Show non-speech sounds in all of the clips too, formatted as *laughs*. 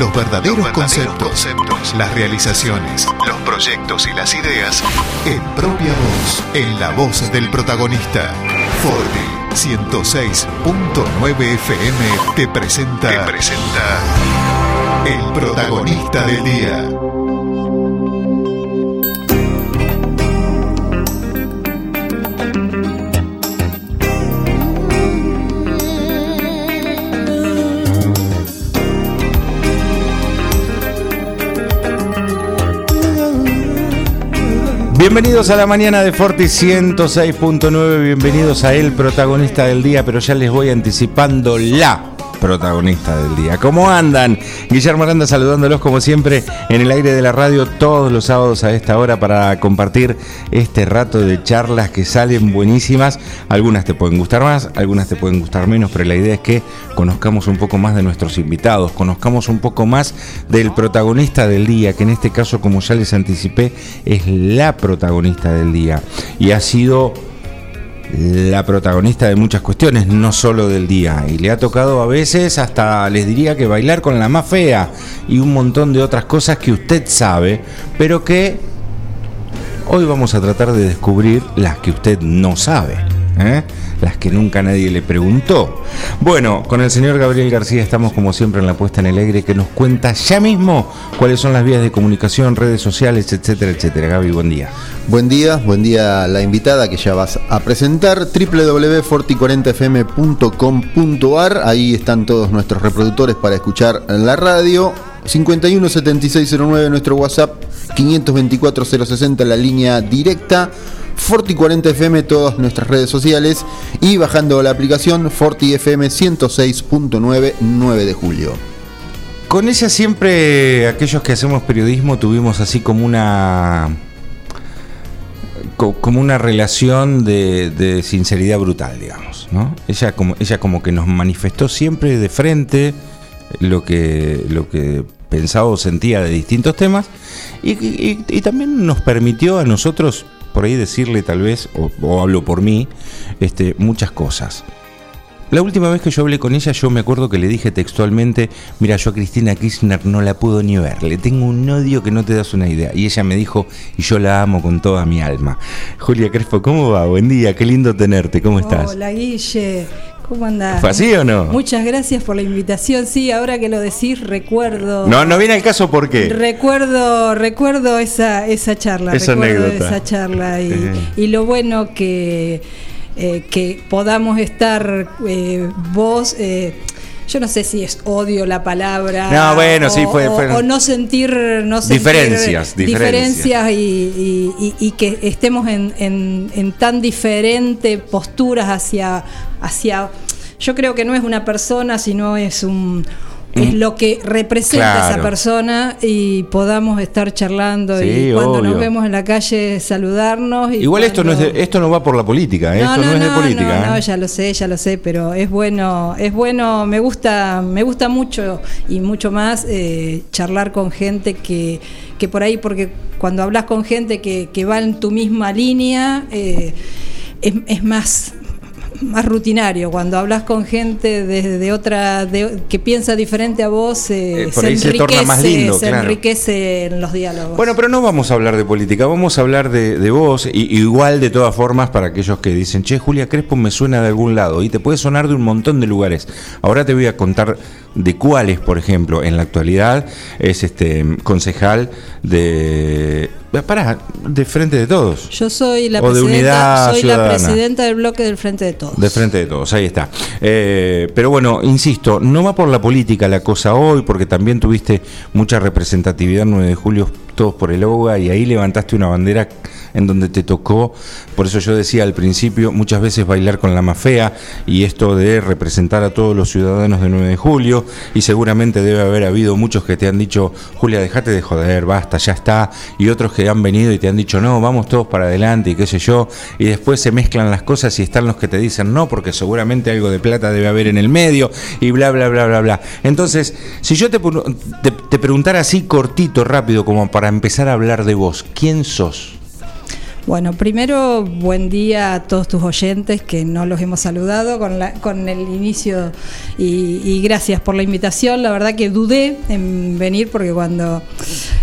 los verdaderos, conceptos, las realizaciones, los proyectos y las ideas en propia voz, en la voz del protagonista. Forti 106.9 FM te presenta, te presenta el protagonista del día. Bienvenidos a la mañana de Forti 106.9, bienvenidos a el protagonista del día, pero ya les voy anticipando la protagonista del día. ¿Cómo andan? Guillermo Aranda saludándolos como siempre en el aire de la radio todos los sábados a esta hora para compartir este rato de charlas que salen buenísimas. Algunas te pueden gustar más, algunas te pueden gustar menos, pero la idea es que conozcamos un poco más de nuestros invitados, conozcamos un poco más del protagonista del día, que en este caso, como ya les anticipé, es la protagonista del día. Y ha sido la protagonista de muchas cuestiones, no solo del día. Y le ha tocado a veces hasta, les diría que bailar con la más fea y un montón de otras cosas que usted sabe, pero que hoy vamos a tratar de descubrir las que usted no sabe. ¿eh? Las que nunca nadie le preguntó. Bueno, con el señor Gabriel García estamos como siempre en la puesta en el aire que nos cuenta ya mismo cuáles son las vías de comunicación, redes sociales, etcétera, etcétera. Gaby, buen día. Buen día, buen día la invitada que ya vas a presentar, www.forti40fm.com.ar, ahí están todos nuestros reproductores para escuchar en la radio, 517609 nuestro WhatsApp, 524 060 la línea directa. Forti 40 FM, todas nuestras redes sociales y bajando la aplicación Forti FM 106.9 9 de julio. Con ella siempre aquellos que hacemos periodismo tuvimos así como una como una relación de, sinceridad brutal, digamos, ¿no? Ella como ella como que nos manifestó siempre de frente lo que lo que pensaba o sentía de distintos temas y también nos permitió a nosotros por ahí decirle tal vez, o, hablo por mí, este, muchas cosas. La última vez que yo hablé con ella, yo me acuerdo que le dije textualmente, mira, yo a Cristina Kirchner no la puedo ni ver, le tengo un odio que no te das una idea. Y ella me dijo, y yo la amo con toda mi alma. Julia Crespo, ¿cómo va? Buen día, qué lindo tenerte, ¿cómo estás? Hola Guille, ¿Cómo andás? ¿Fue así o no? Muchas gracias por la invitación. Sí, ahora que lo decís, recuerdo. No, no viene el caso por qué. Recuerdo, recuerdo esa, esa charla. Esa recuerdo anécdota. esa charla. Y, y lo bueno que, eh, que podamos estar eh, vos. Yo no sé si es odio la palabra. No, bueno, o, sí, fue. o- fue- o no sentir. No sentir Diferencias, diferencias y- y- y que estemos en, en- en tan diferentes posturas hacia, hacia. Yo creo que no es una persona, sino es un. Es lo que representa Claro. esa persona y podamos estar charlando Sí, y cuando obvio. nos vemos en la calle saludarnos. y Igual esto no, es de- esto no va por la política, ¿eh? esto no, es de política. no, ¿eh? ya lo sé, ya lo sé, pero es bueno, es bueno, me gusta, me gusta mucho y mucho más eh, charlar con gente que, que por ahí, porque cuando hablas con gente que, que va en tu misma línea, eh, es, es más más rutinario cuando hablas con gente de, de otra de- que piensa diferente a vos eh, Eh, por ahí se torna más lindo, se claro. enriquece en los diálogos Bueno, pero no vamos a hablar de política, vamos a hablar de, de vos, y, igual de todas formas para aquellos que dicen, che, Julia Crespo me suena de algún lado, y te puede sonar de un montón de lugares. Ahora te voy a contar de cuáles, por ejemplo, en la actualidad es este concejal de... Pará, de Frente de Todos. yo soy la O de presidenta Unidad soy Ciudadana. la presidenta del bloque del frente de todos De frente de todos, ahí está. Eh, pero bueno, insisto, no va por la política la cosa hoy, porque también tuviste mucha representatividad el 9 de julio, todos por el OGA, y ahí levantaste una bandera en donde te tocó, por eso yo decía al principio, muchas veces bailar con la más fea, y esto de representar a todos los ciudadanos del 9 de julio, y seguramente debe haber habido muchos que te han dicho, Julia, dejate de joder, basta, ya está, y otros que han venido y te han dicho, no, vamos todos para adelante, y qué sé yo, y después se mezclan las cosas y están los que te dicen no, porque seguramente algo de plata debe haber en el medio, y bla, bla, bla, bla, bla. Entonces, si yo te, te, te preguntara así cortito, rápido, como para empezar a hablar de vos, ¿quién sos? Bueno, primero, buen día a todos tus oyentes que no los hemos saludado con, la, con el inicio y, y gracias por la invitación. La verdad que dudé en venir porque cuando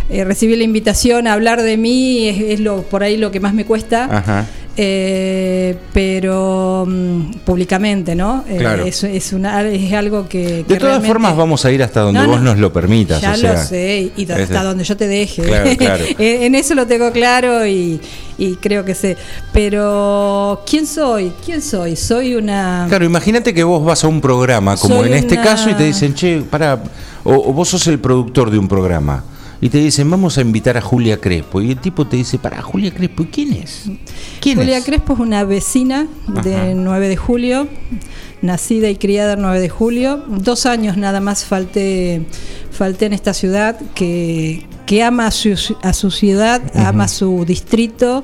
eh, recibí la invitación a hablar de mí es, es lo por ahí lo que más me cuesta. Ajá. Eh, pero mm, públicamente, ¿no? Eh, Claro. es, es, una, es algo que... De todas formas vamos a ir hasta donde No, vos no, nos lo permitas. Ya o sea, lo sé, y hasta donde yo te deje. Claro, *laughs* claro. en en eso lo tengo claro y, y creo que sé. Pero, ¿quién soy? ¿Quién soy? Soy una... Claro, imagínate que vos vas a un programa, como Soy en este una- caso, y te dicen, che, para, o, o vos sos el productor de un programa, y te dicen, vamos a invitar a Julia Crespo, y el tipo te dice, para, Julia Crespo, ¿y quién es? ¿Quién Julia es? Crespo es una vecina de Ajá. 9 de julio, nacida y criada el 9 de julio. Dos años nada más falté, falté en esta ciudad que, que ama a su, a su ciudad, ama su distrito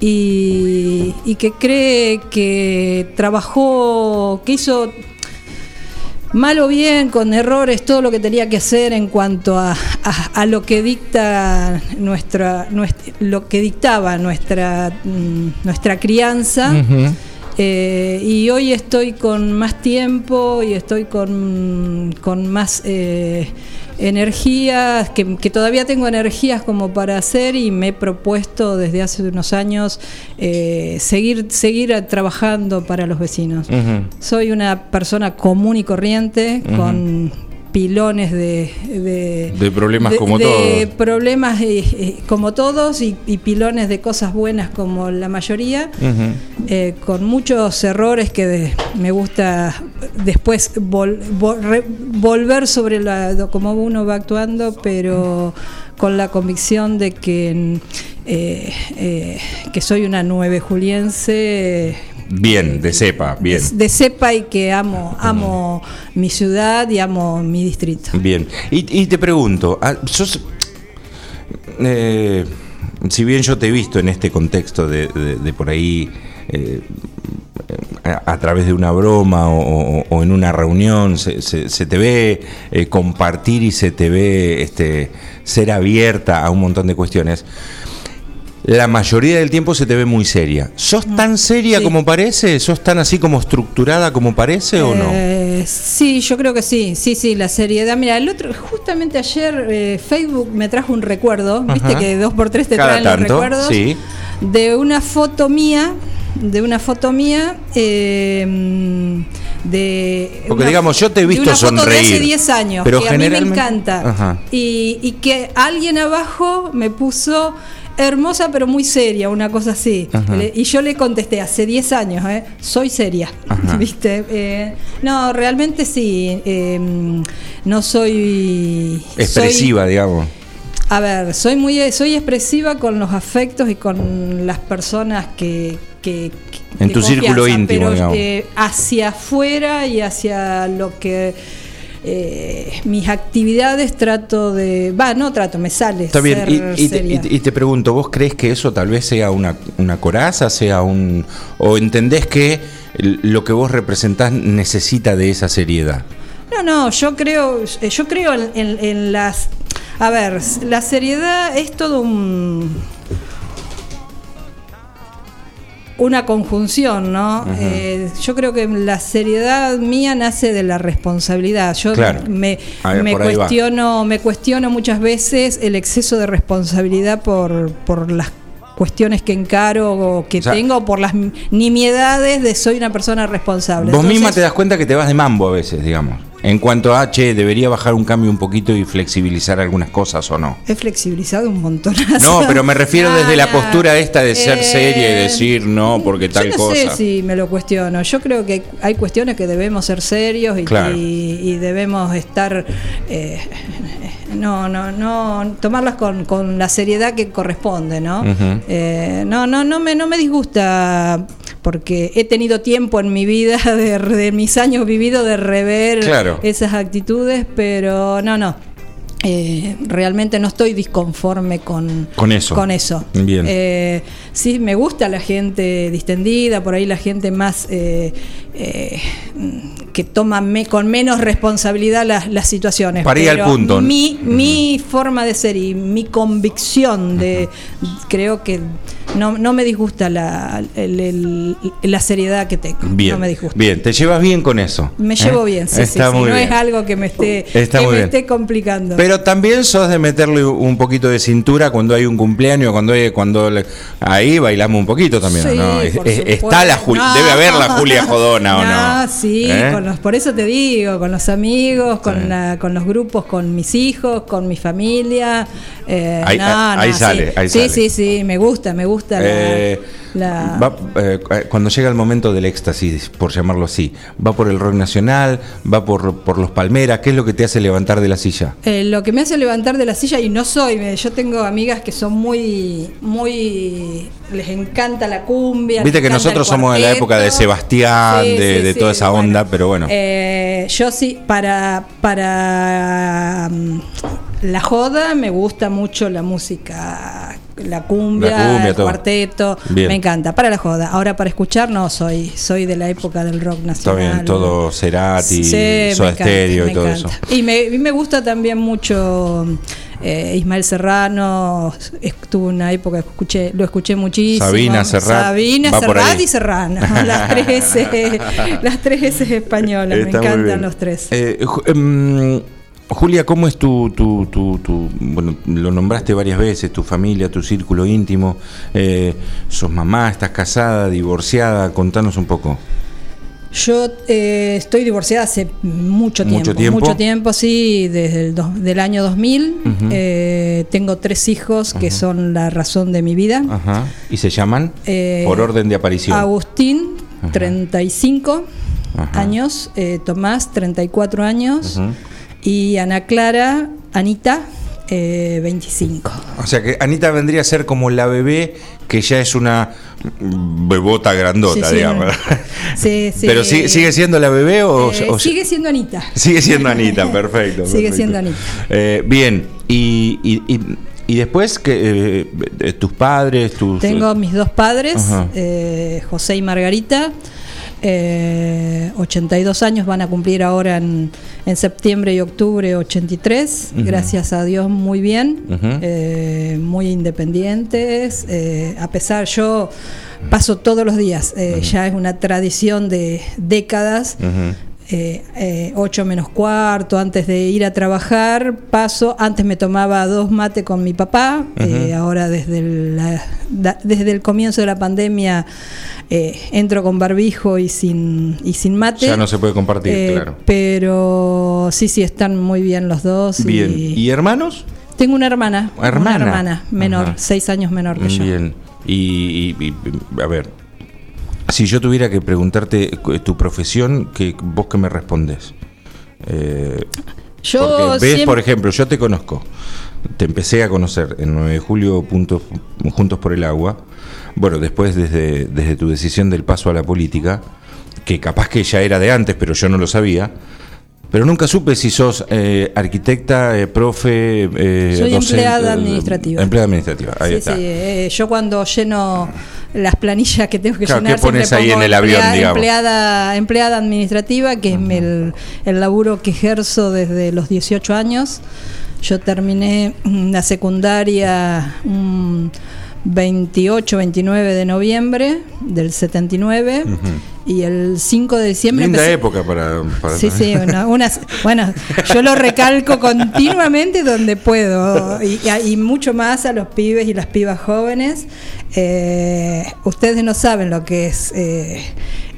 y, y que cree que trabajó, que hizo mal o bien, con errores, todo lo que tenía que hacer en cuanto a, a- lo que dicta nuestra, nuestra- lo que dictaba nuestra, mm, nuestra crianza. Eh, y hoy estoy con más tiempo y estoy con, con más eh, energías, que, que todavía tengo energías como para hacer y me he propuesto desde hace unos años eh, seguir, seguir trabajando para los vecinos. Soy una persona común y corriente, con pilones de, de, De problemas como de todos. problemas eh, eh, como todos y, y pilones de cosas buenas como la mayoría, eh, con muchos errores que de- me gusta después vol- vol- re- volver sobre la, cómo uno va actuando, pero con la convicción de que, que soy una nueve juliense Bien, de cepa, bien. de cepa y que amo, amo mi ciudad y amo mi distrito. Bien. Y, y te pregunto, ah, sos, eh, si bien yo te he visto en este contexto de, de- de por ahí, eh, a, a través de una broma o, o- o en una reunión, se, se- se te ve eh, compartir y se te ve este, ser abierta a un montón de cuestiones. La mayoría del tiempo se te ve muy seria. ¿Sos tan seria Sí. como parece? ¿Sos tan así como estructurada como parece o no? Eh, sí, yo creo que sí, sí, sí, la seriedad. Mira, el otro, justamente ayer eh, Facebook me trajo un recuerdo, viste que dos por tres te Cada traen los tanto, recuerdos, sí. de una foto mía, de una foto mía, eh, de... Porque una- digamos, yo te he de visto una foto de hace 10 años, pero que a mí me encanta. Y que alguien abajo me puso hermosa pero muy seria, una cosa así. Ajá. Y yo le contesté hace 10 años, ¿eh? soy seria, Ajá. *laughs* ¿viste? Eh, no, realmente sí, eh, no soy... Expresiva, digamos. a ver, soy muy soy expresiva con los afectos y con las personas que... que que- En tu círculo íntimo, pero, digamos. eh, hacia afuera y hacia lo que eh, mis actividades trato de va no trato me sale Está bien, y, y te, y pregunto, ¿vos crees que eso tal vez sea una, una coraza, sea un... o entendés que lo que vos representás necesita de esa seriedad? No, no, yo creo, eh, yo creo en, en- en las. A ver, la seriedad es todo un. Una conjunción, ¿no? Eh, yo creo que la seriedad mía nace de la responsabilidad. Yo Claro. me, A ver, me por ahí va. cuestiono, me cuestiono muchas veces el exceso de responsabilidad por, por las cuestiones que encaro o que O sea, tengo, por las nimiedades de soy una persona responsable. Vos misma te das cuenta que te vas de mambo a veces, digamos. En cuanto a, che, debería bajar un cambio un poquito y flexibilizar algunas cosas o no. He flexibilizado un montón. *laughs* No, pero me refiero desde la postura esta de ser eh, seria y decir no, porque tal yo no cosa. sé si me lo cuestiono. Yo creo que hay cuestiones que debemos ser serios y, Claro. y- y debemos estar. eh, no, no, no. Tomarlas con, con la seriedad que corresponde, ¿no? Eh, no, no, no me, no me disgusta porque he tenido tiempo en mi vida, *laughs* de, de mis años vividos, de rever Claro. esas actitudes, pero no, no. Eh, realmente no estoy disconforme con, Con eso. Con eso. Bien. Eh, sí, me gusta la gente distendida, por ahí la gente más eh, eh, que toma me- con menos responsabilidad las, las situaciones. Para ir al punto. Mi, mi forma de ser y mi convicción de creo que no, no me disgusta la, el- el- la seriedad que tengo. Bien, no me disgusta. bien, te llevas bien con eso. Me ¿eh? llevo bien, sí, Está sí, muy no bien. es algo que me esté, Está que me bien. esté complicando. Pero también sos de meterle un poquito de cintura cuando hay un cumpleaños, cuando hay, cuando le- ahí bailamos un poquito también, Sí, ¿no? Es- está la Juli- No. debe haber la Julia Jodona o *laughs* no. sí, ¿Eh? con los, por eso te digo, con los amigos, con, Sí. la- con los grupos, con mis hijos, con mi familia. Eh, Ahí- no, ahí no, sale, sí. ahí sí, sale. sí, sí, me gusta, me gusta la- Eh, la, va, eh, cuando llega el momento del éxtasis, por llamarlo así, va por el rock nacional, va por, por los Palmeras, ¿qué es lo que te hace levantar de la silla? Lo que me hace levantar de la silla, y no soy, yo tengo amigas que son muy, muy, les encanta la cumbia. Viste que nosotros somos de la época de Sebastián, de- de toda esa onda, pero bueno. Eh, yo sí, para, para mm, la joda me gusta mucho la música, la cumbia, La cumbia, el todo. cuarteto, Bien. me encanta, para la joda. Ahora para escuchar no, soy, soy de la época del rock Está nacional. bien, todo Cerati, Sí, Soda Stereo y me todo encanta. eso. Y me, y me gusta también mucho eh, Ismael Serrano. Estuve una época que escuché, lo escuché muchísimo. Sabina, Serrat, Sabina, Serrat y Serrano. *laughs* Las tres S, las tres españolas. Está me encantan los tres. Eh, em, Julia, ¿cómo es tu, tu, tu, tu- bueno, lo nombraste varias veces, tu familia, tu círculo íntimo? Eh, ¿Sos mamá, estás casada, divorciada? Contanos un poco. Yo eh, estoy divorciada hace mucho tiempo. ¿Mucho tiempo? Mucho tiempo, sí, desde el del año 2000. Ujú. Eh, tengo tres hijos que son la razón de mi vida. Ajá. ¿Y se llaman? Eh, por orden de aparición. Agustín, Ajá. 35 Ajá. años. Tomás, 34 años. Y Ana Clara, Anita, eh, 25. O sea que Anita vendría a ser como la bebé que ya es una bebota grandota, Sí, sí, digamos. sí, *laughs* sí. Pero si- sigue siendo la bebé o, Eh, o- sigue siendo Anita. sigue siendo Anita, *laughs* perfecto. Sigue perfecto. siendo Anita. Eh, bien, y, y, y- y después que eh, tus padres, tus Tengo mis dos padres, eh, José y Margarita. Eh, 82 años van a cumplir ahora en, en septiembre y octubre 83. Ujú. Gracias a Dios, muy bien. Eh, muy independientes. eh, a pesar, yo paso todos los días. eh, Ya es una tradición de décadas. Eh, eh, 8 menos cuarto, antes de ir a trabajar, paso, antes me tomaba dos mates con mi papá, eh, ahora desde el, la- desde el comienzo de la pandemia eh, entro con barbijo y sin, y sin mate. Ya no se puede compartir, Eh, claro. Pero sí, sí, están muy bien los dos. Bien. y- ¿Y hermanos? Tengo una hermana, Hermana. una hermana menor, seis años menor que yo. Bien. Y, y- y- a ver, si yo tuviera que preguntarte cu- tu profesión, que vos que me respondes. Eh, Yo porque ves, siempre- por ejemplo, yo te conozco. Te empecé a conocer en 9 de julio punto- Juntos por el Agua. Bueno, después desde, desde tu decisión del paso a la política, que capaz que ya era de antes, pero yo no lo sabía. Pero nunca supe si sos eh, arquitecta, eh, profe, eh, Soy docente, empleada administrativa. Empleada administrativa, ahí Sí, está. sí, eh, yo cuando lleno las planillas que tengo que Claro, llenar ¿qué pones ahí en el avión, emplea- digamos? empleada, empleada administrativa, que es el, el laburo que ejerzo desde los 18 años. Yo terminé mm, la secundaria un 28, 29 de noviembre del 79 y el 5 de diciembre Linda empecé- época para, para Sí, sí, una- bueno, yo lo recalco *laughs* continuamente donde puedo y, y mucho más a los pibes y las pibas jóvenes. Eh, ustedes no saben lo que es eh,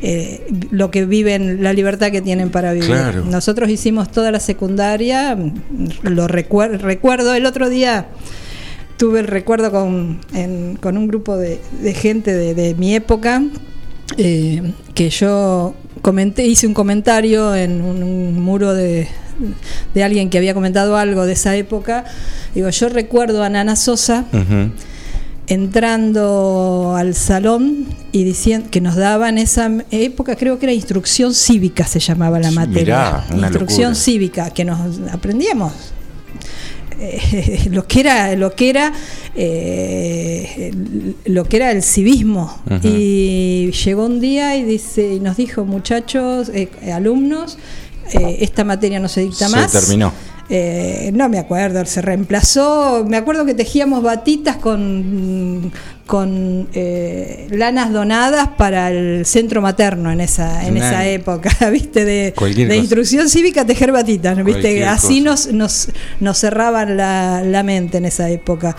eh, lo que viven, la libertad que tienen para vivir. Claro. Nosotros hicimos toda la secundaria, lo recuer- recuerdo el otro día. Tuve el recuerdo con, en- con un grupo de, de gente de, de mi época eh, que yo comenté, hice un comentario en un, un muro de, de alguien que había comentado algo de esa época. Digo, yo recuerdo a Nana Sosa entrando al salón y diciendo que nos daba en esa época, creo que era instrucción cívica se llamaba la materia. Mirá, una instrucción locura. cívica, que nos aprendíamos. Eh, *laughs* lo que era lo que era eh, lo que era el civismo. Y llegó un día y dice y nos dijo muchachos eh, alumnos esta materia no se dicta más se terminó eh, no me acuerdo, se reemplazó, me acuerdo que tejíamos batitas con, con eh, lanas donadas para el centro materno en esa, en esa época, *laughs* ¿viste? De, de instrucción cívica, tejer batitas, ¿viste? Así nos, nos, nos cerraban la, la, mente en esa época.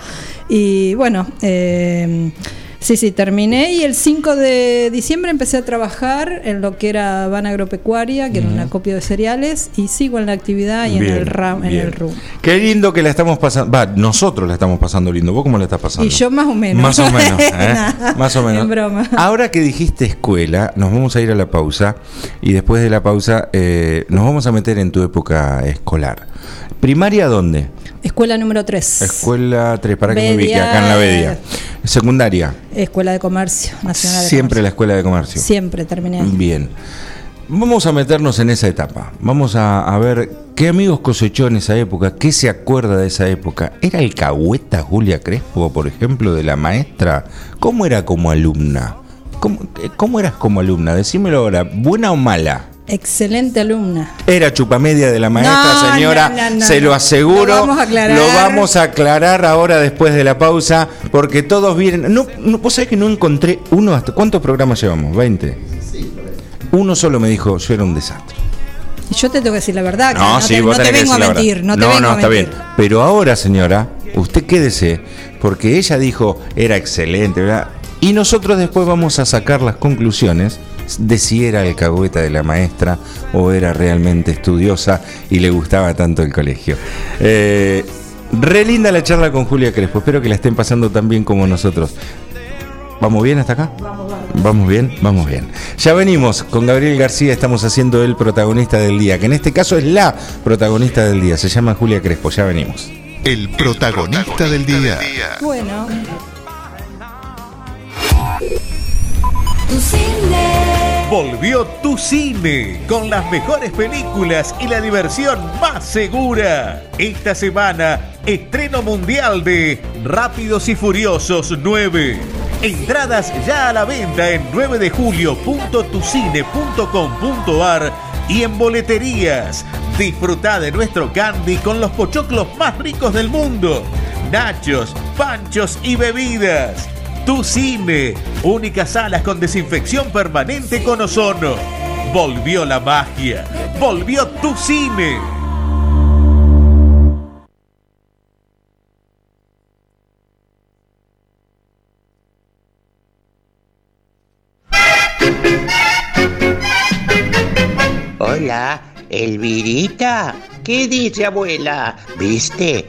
Y bueno, eh, Sí, sí, terminé y el 5 de diciembre empecé a trabajar en lo que era Van Agropecuaria, que era un acopio de cereales, y sigo en la actividad y en el RAM, en el RUM. Qué lindo que la estamos pasando, va, nosotros la estamos pasando lindo, ¿vos cómo la estás pasando? Y yo más o menos. Más o menos, *laughs* ¿eh? más o menos. En broma. Ahora que dijiste escuela, nos vamos a ir a la pausa y después de la pausa eh, nos vamos a meter en tu época escolar. ¿Primaria dónde? Escuela número 3. Escuela 3, para que me ubique, acá en la Bedia. Secundaria. Escuela de Comercio Nacional. Siempre la Escuela de Comercio. Siempre terminé. Bien. Vamos a meternos en esa etapa. Vamos a, ver qué amigos cosechó en esa época, qué se acuerda de esa época. ¿Era el cahueta Julia Crespo, por ejemplo, de la maestra? ¿Cómo era como alumna? ¿Cómo, cómo eras como alumna? Decímelo ahora, ¿buena o mala? Excelente alumna. Era chupamedia de la maestra, señora, se lo aseguro. Lo vamos, a aclarar. lo vamos a aclarar ahora después de la pausa, porque todos vienen. No, vos sabés que no encontré uno hasta. ¿Cuántos programas llevamos? ¿20? Uno solo me dijo, yo era un desastre. Yo te tengo que decir la verdad. no, sí, te, no te vengo a mentir. No, no, no está bien. Pero ahora, señora, usted quédese, porque ella dijo, era excelente, ¿verdad? Y nosotros después vamos a sacar las conclusiones de si era el cagüeta de la maestra o era realmente estudiosa y le gustaba tanto el colegio. Eh, re linda la charla con Julia Crespo, espero que la estén pasando tan bien como nosotros. ¿Vamos bien hasta acá? Vamos, vamos. ¿Vamos bien? Vamos bien. Ya venimos con Gabriel García, estamos haciendo el protagonista del día, que en este caso es la protagonista del día, se llama Julia Crespo, ya venimos. El protagonista, del, día. del día. Bueno. Volvió tu cine con las mejores películas y la diversión más segura. Esta semana, estreno mundial de Rápidos y Furiosos 9. Entradas ya a la venta en 9 de julio.tucine.com.ar y en boleterías. Disfruta de nuestro candy con los pochoclos más ricos del mundo. Nachos, panchos y bebidas. Tu Cine, únicas salas con desinfección permanente con ozono. Volvió la magia, volvió Tu Cine. Hola, Elvirita. ¿Qué dice abuela? ¿Viste?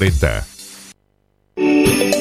preta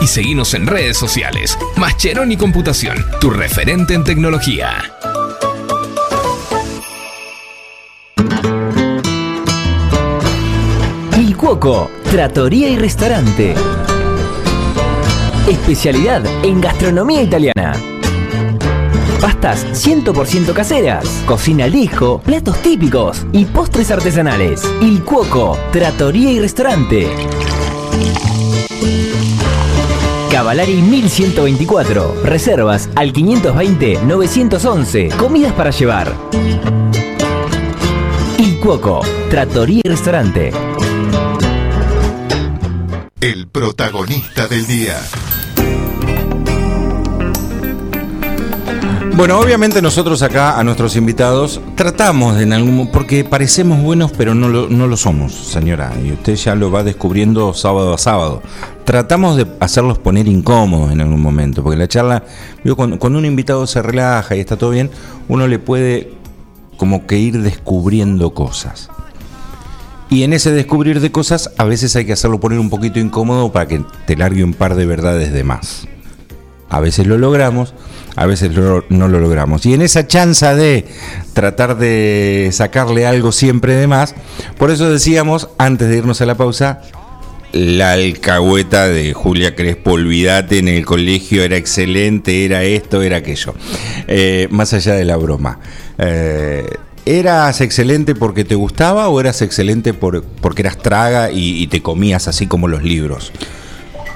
y seguinos en redes sociales. Mascheroni Computación, tu referente en tecnología. Il Cuoco, Trattoria y Restaurante. Especialidad en gastronomía italiana. Pastas 100% caseras, cocina al platos típicos y postres artesanales. Il Cuoco, Trattoria y Restaurante. Cavalari 1124. Reservas al 520-911. Comidas para llevar. Il Cuoco, Trattoria y Restaurante. El protagonista del día. Bueno, obviamente nosotros acá a nuestros invitados tratamos de en algún porque parecemos buenos pero no lo, no lo somos, señora, y usted ya lo va descubriendo sábado a sábado. Tratamos de hacerlos poner incómodos en algún momento, porque la charla, cuando, un invitado se relaja y está todo bien, uno le puede como que ir descubriendo cosas. Y en ese descubrir de cosas, a veces hay que hacerlo poner un poquito incómodo para que te largue un par de verdades de más. A veces lo logramos, a veces no lo logramos. Y en esa chanza de tratar de sacarle algo siempre de más, por eso decíamos, antes de irnos a la pausa, la alcahueta de Julia Crespo, olvídate, en el colegio era excelente, era esto, era aquello. Eh, más allá de la broma. Eh, ¿Eras excelente porque te gustaba o eras excelente por, porque eras traga y, y te comías así como los libros?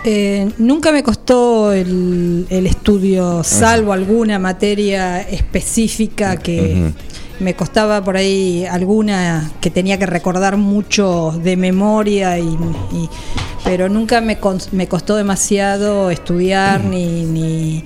Eh, nunca me costó el, el estudio, salvo alguna materia específica que me costaba por ahí alguna que tenía que recordar mucho de memoria, y, y- pero nunca me, me costó demasiado estudiar ni, ni,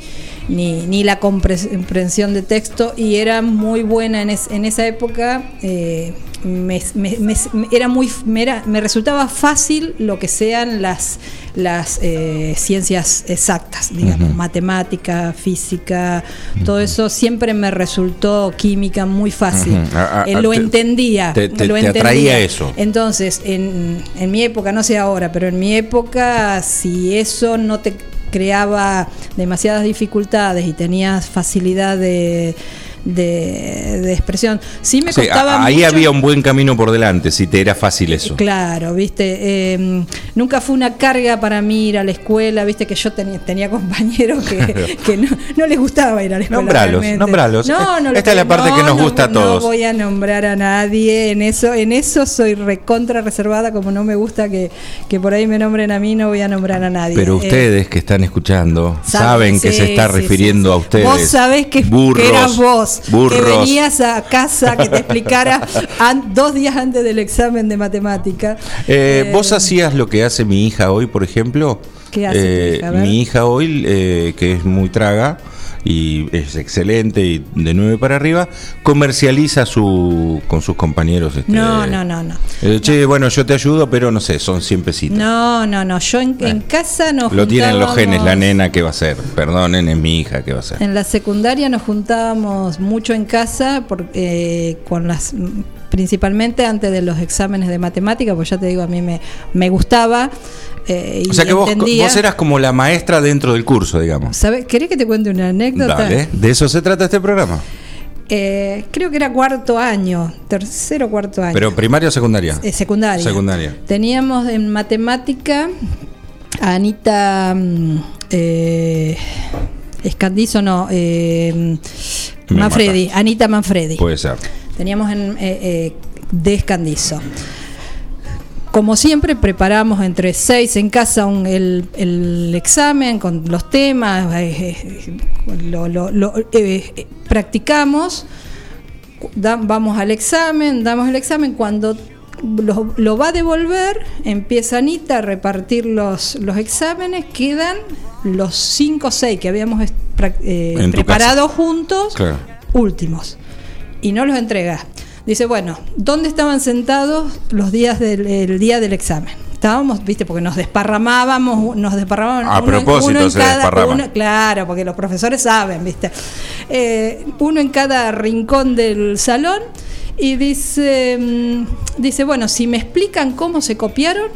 ni, ni la comprensión de texto y era muy buena en, es- en esa época. eh, me, me- me- era muy me, era- me resultaba fácil lo que sean las las eh, ciencias exactas digamos matemática física todo eso siempre me resultó química muy fácil Ujú. A- a- Eh, lo te- entendía te- te- lo te atraía eso. entonces en, en mi época no sé ahora pero en mi época si eso no te creaba demasiadas dificultades y tenías facilidad de de, de expresión sí me costaba ahí mucho- había un buen camino por delante, si te era fácil eso. Claro, viste, eh, nunca fue una carga para mí ir a la escuela, viste que yo tenía, tenía compañeros que, *laughs* que no, no les gustaba ir a la escuela. Nombralos, nombralos. No, no, Esta es la parte que nos no, gusta a no todos. voy a nombrar a nadie, en eso, en eso soy recontra reservada, como no me gusta que, que por ahí me nombren a mí, no voy a nombrar a nadie. Pero Eh, ustedes que están escuchando saben, saben que sí, se está sí, refiriendo a ustedes. Vos sabés que, que eras vos, que burros. venías a casa que te explicara dos días antes del examen de matemática. Eh, Eh, ¿Vos hacías lo que hace mi hija hoy, por ejemplo? ¿Qué hace tu Eh, hija? Mi hija hoy, eh, que es muy traga y es excelente y de 9 para arriba, comercializa su con sus compañeros. este, No, no, no, no. eh, che, bueno, yo te ayudo, pero no sé, son 100 pesitos. No, no, no. Yo en, en casa nos Eh. Lo tienen los genes, la nena, ¿qué va a hacer? Perdonen, es mi hija, ¿qué va a hacer? En la secundaria nos juntábamos mucho en casa por- eh, con las principalmente antes de los exámenes de matemática, pues ya te digo, a mí me, me gustaba. Eh, O sea que vos, vos eras como la maestra dentro del curso, digamos. ¿Sabes? ¿Querés que te cuente una anécdota? Dale, de eso se trata este programa. Eh, creo que era cuarto año, tercero o cuarto año. Pero primaria o secundaria. Eh, secundaria. Secundaria. Teníamos en matemática a Anita mm, Escandizo, no, Manfredi, Anita Manfredi. Puede ser. Teníamos en, de Escandizo. Como siempre, preparamos entre seis en casa un- el, el examen con los temas, eh, eh, lo, lo- lo- eh, eh, practicamos, da- vamos al examen, damos el examen, cuando lo, lo va a devolver, empieza Anita a repartir los, los exámenes, quedan los cinco o seis que habíamos eh, preparado juntos, Claro. últimos y no los entrega. Dice, bueno, ¿dónde estaban sentados los días del el día del examen? Estábamos, viste, porque nos desparramábamos, nos desparramábamos. A propósito se desparraman. uno- claro, porque los profesores saben, viste. Eh, uno en cada rincón del salón y dice, mm, dice, bueno, si me explican cómo se copiaron,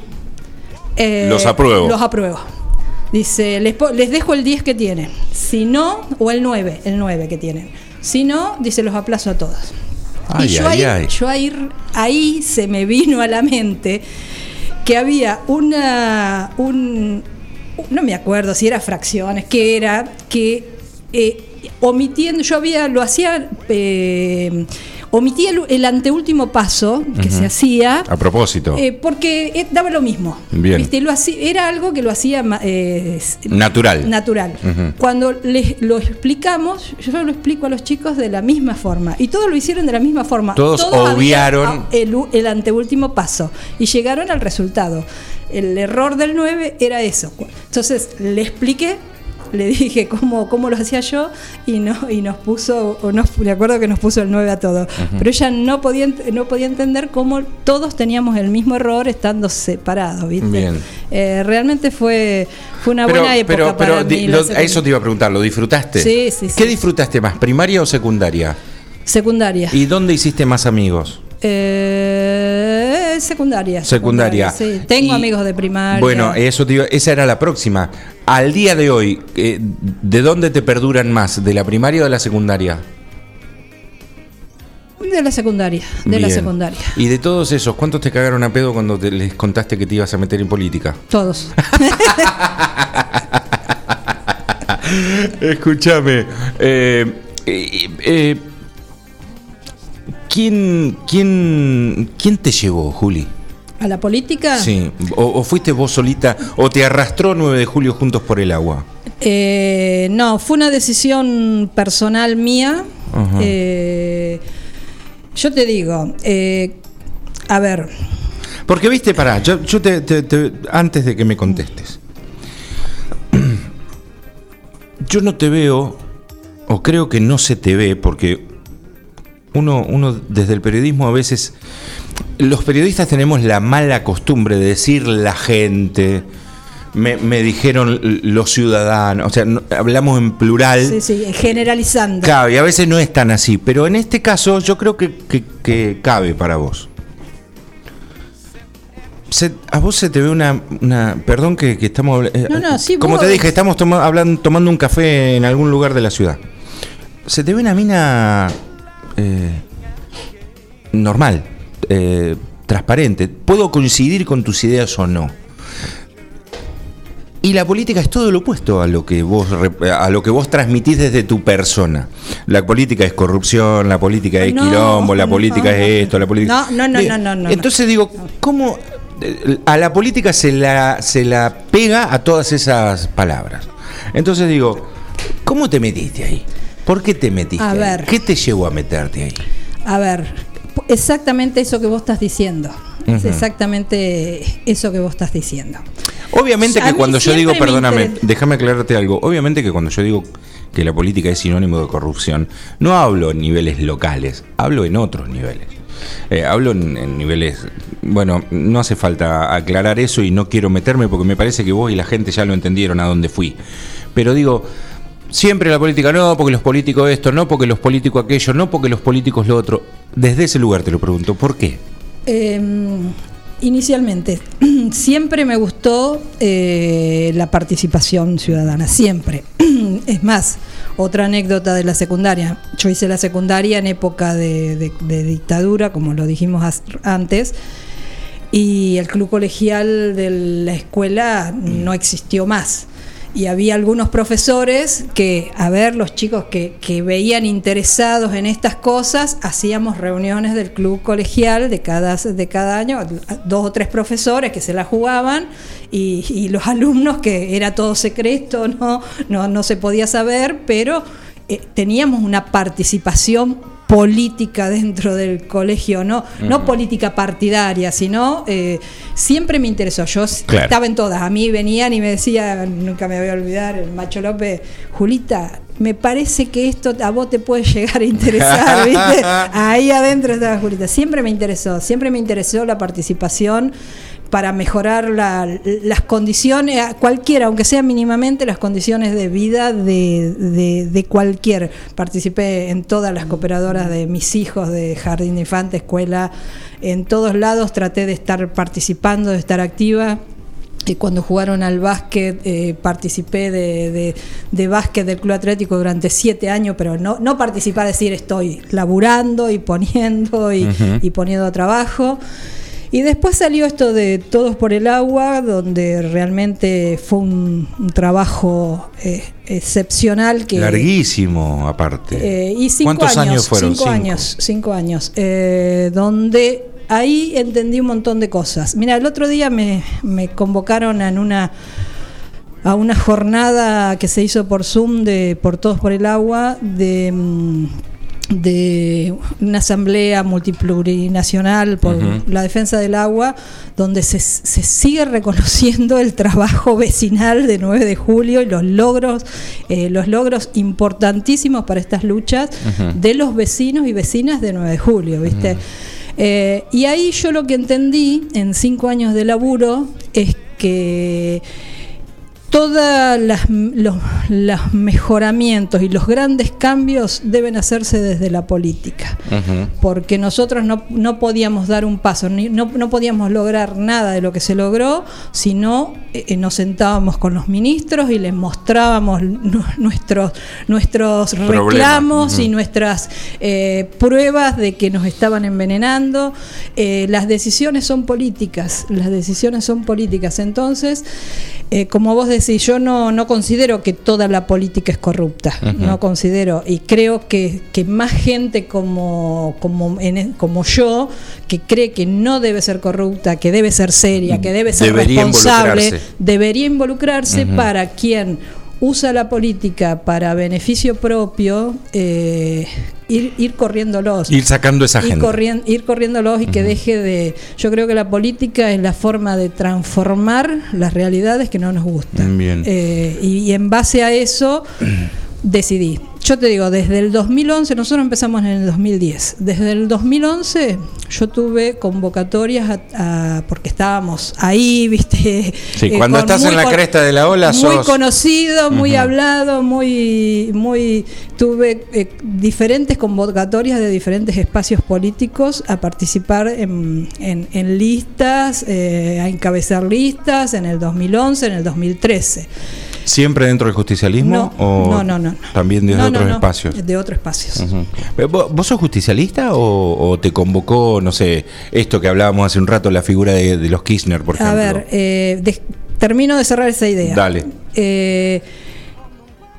eh, Los apruebo. Los apruebo. Dice, les, les dejo el 10 que tienen. Si no, o el 9, el 9 que tienen. Si no, dice, los aplazo a todos. Ay, y yo, ay, ahí, ay. yo ahí, ahí se me vino a la mente que había una, un, no me acuerdo si era fracciones, que era que eh, omitiendo, yo había, lo hacía, eh, omitía el, el anteúltimo paso que Ujú. se hacía. A propósito. eh, porque eh, daba lo mismo. Bien. ¿Viste? Lo hacía- era algo que lo hacía eh, Natural. natural. Ujú. Cuando les lo explicamos, yo lo explico a los chicos de la misma forma. Y todos lo hicieron de la misma forma. Todos habían, obviaron. el, el anteúltimo paso. Y llegaron al resultado. El error del 9 era eso. Entonces le expliqué. Le dije cómo, cómo lo hacía yo y no y nos puso, o nos, me acuerdo que nos puso el 9 a todos. Ujú. Pero ella no podía, no podía entender cómo todos teníamos el mismo error estando separados, ¿viste? Bien. Eh, realmente fue, fue una pero, buena época pero, pero para di- mí, lo- a eso te iba a preguntar, ¿lo disfrutaste? Sí, sí, sí. ¿Qué disfrutaste más, primaria o secundaria? Secundaria. ¿Y dónde hiciste más amigos? Eh, secundaria. Secundaria. Sí, tengo Y- amigos de primaria. Bueno, eso te iba- esa era la próxima. Al día de hoy, eh, ¿de dónde te perduran más? ¿De la primaria o de la secundaria? de la secundaria. De la secundaria. Y de todos esos, ¿cuántos te cagaron a pedo cuando te- les contaste que te ibas a meter en política? Todos. *laughs* Escúchame. eh, eh, eh, ¿quién, quién, ¿Quién te llevó, Juli? ¿A la política? Sí. O, o fuiste vos solita? ¿O te arrastró 9 de julio juntos por el agua? Eh, no, fue una decisión personal mía. Eh, yo te digo, eh, a ver, Porque viste, pará, yo, yo te, te- te- antes de que me contestes. *clears throat* Yo no te veo, o creo que no se te ve, porque uno, uno desde el periodismo a veces, los periodistas tenemos la mala costumbre de decir la gente, me, me dijeron los ciudadanos, o sea, no- hablamos en plural. sí, sí, generalizando. Claro, y a veces no es tan así, pero en este caso yo creo que, que- que cabe para vos. Se- a vos se te ve una... una- perdón que, que estamos... eh, No, no, sí, Como vos- te dije, estamos toma- hablando, tomando un café en algún lugar de la ciudad. Se te ve una mina eh, normal, eh, transparente. Puedo coincidir con tus ideas o no. Y la política es todo lo opuesto a lo que vos a lo que vos transmitís desde tu persona. La política es corrupción, la política es No, quilombo, la no, política es esto, la política. No, no, no, Digo, no, no, no, no. Entonces digo, ¿cómo eh, a la política se la se la pega a todas esas palabras? Entonces digo, ¿cómo te metiste ahí? ¿Por qué te metiste? A ahí? ver. ¿Qué te llevó a meterte ahí? A ver, exactamente eso que vos estás diciendo. Es exactamente eso que vos estás diciendo. Obviamente que cuando yo digo, perdóname, déjame aclararte algo. Obviamente que cuando yo digo que la política es sinónimo de corrupción, no hablo en niveles locales, hablo en otros niveles. Eh, hablo en, en niveles. Bueno, no hace falta aclarar eso y no quiero meterme porque me parece que vos y la gente ya lo entendieron a dónde fui. Pero digo, siempre la política no, porque los políticos esto, no, porque los políticos aquello, no, porque los políticos lo otro. Desde ese lugar te lo pregunto, ¿por qué? Eh, inicialmente, *clears throat* siempre me gustó eh, la participación ciudadana, siempre. *clears throat* es más, otra anécdota de la secundaria. Yo hice la secundaria en época de, dictadura, como lo dijimos antes, y el club colegial de la escuela no existió más. Y había algunos profesores que, a ver, los chicos que, que veían interesados en estas cosas, hacíamos reuniones del club colegial de cada, de cada año, dos o tres profesores que se la jugaban y, los *laughs* alumnos que era todo secreto, no, no, no se podía saber, pero eh, teníamos una participación política *laughs* dentro del colegio, no, no política partidaria, sino eh, siempre me interesó. Yo Claro. estaba en todas. A mí venían y me decía, nunca me voy a olvidar, el Macho López, Julita, me parece que esto a vos te puede llegar a interesar, *laughs* ¿viste? Ahí adentro estaba Julita. Siempre me interesó, siempre me interesó la participación para mejorar la- las condiciones, cualquiera, aunque sea mínimamente, las condiciones de vida de, de- de cualquier. Participé en todas las cooperadoras de mis hijos, de jardín de infante, escuela, en todos lados traté de estar participando, de estar activa. Y cuando jugaron al básquet, eh, participé de, de- de básquet del Club Atlético durante siete años, pero no, no participar, decir estoy laburando y poniendo y, y poniendo a trabajo. Y después salió esto de Todos por el Agua, donde realmente fue un, un trabajo eh, excepcional que... Larguísimo, aparte. Eh, y cinco ¿Cuántos años, años fueron? Cinco, Cinco. años, cinco años. eh, donde ahí entendí un montón de cosas. Mira, el otro día me, me convocaron en una a una jornada que se hizo por Zoom de por todos por el agua de mm, de una asamblea multiplurinacional por la defensa del agua, donde se, se sigue reconociendo el trabajo vecinal de 9 de julio y los logros, eh, los logros importantísimos para estas luchas de los vecinos y vecinas de 9 de julio, ¿viste? Eh, y ahí yo lo que entendí en cinco años de laburo es que todos los, los mejoramientos y los grandes cambios deben hacerse desde la política porque nosotros no, no podíamos dar un paso, ni- no, no podíamos lograr nada de lo que se logró si no eh, nos sentábamos con los ministros y les mostrábamos nu- nuestros, nuestros reclamos y nuestras eh, pruebas de que nos estaban envenenando. Eh, las decisiones son políticas, las decisiones son políticas. Entonces, eh, como vos decís, yo no, no considero que toda la política es corrupta, no considero, y creo que, que más gente como, como, en- como yo, que cree que no debe ser corrupta, que debe ser seria, que debe ser Debería responsable, involucrarse. debería involucrarse para quien usa la política para beneficio propio, eh, ir, ir corriéndolos. Ir sacando esa ir, gente. corrien- ir corriéndolos y que deje de... Yo creo que la política es la forma de transformar las realidades que no nos gustan. Bien. Eh, y, y en base a eso decidí. Yo te digo, desde el 2011, nosotros empezamos en el 2010. Desde el 2011 yo tuve convocatorias a- a- porque estábamos ahí, *laughs* viste. Sí, eh, cuando con- estás en la con- cresta de la ola muy sos- conocido, muy Ujú. hablado, muy, muy tuve eh, diferentes convocatorias de diferentes espacios políticos a participar en, en- en listas, eh, a encabezar listas en el 2011, en el 2013. ¿Siempre dentro del justicialismo? No, o no, no, no. También desde No, otros espacios. De otros espacios. Pero ¿Vos, vos sos justicialista o, o te convocó, no sé, esto que hablábamos hace un rato, la figura de, de los Kirchner, por ejemplo? A ver, eh, de- termino de cerrar esa idea. Dale. Eh,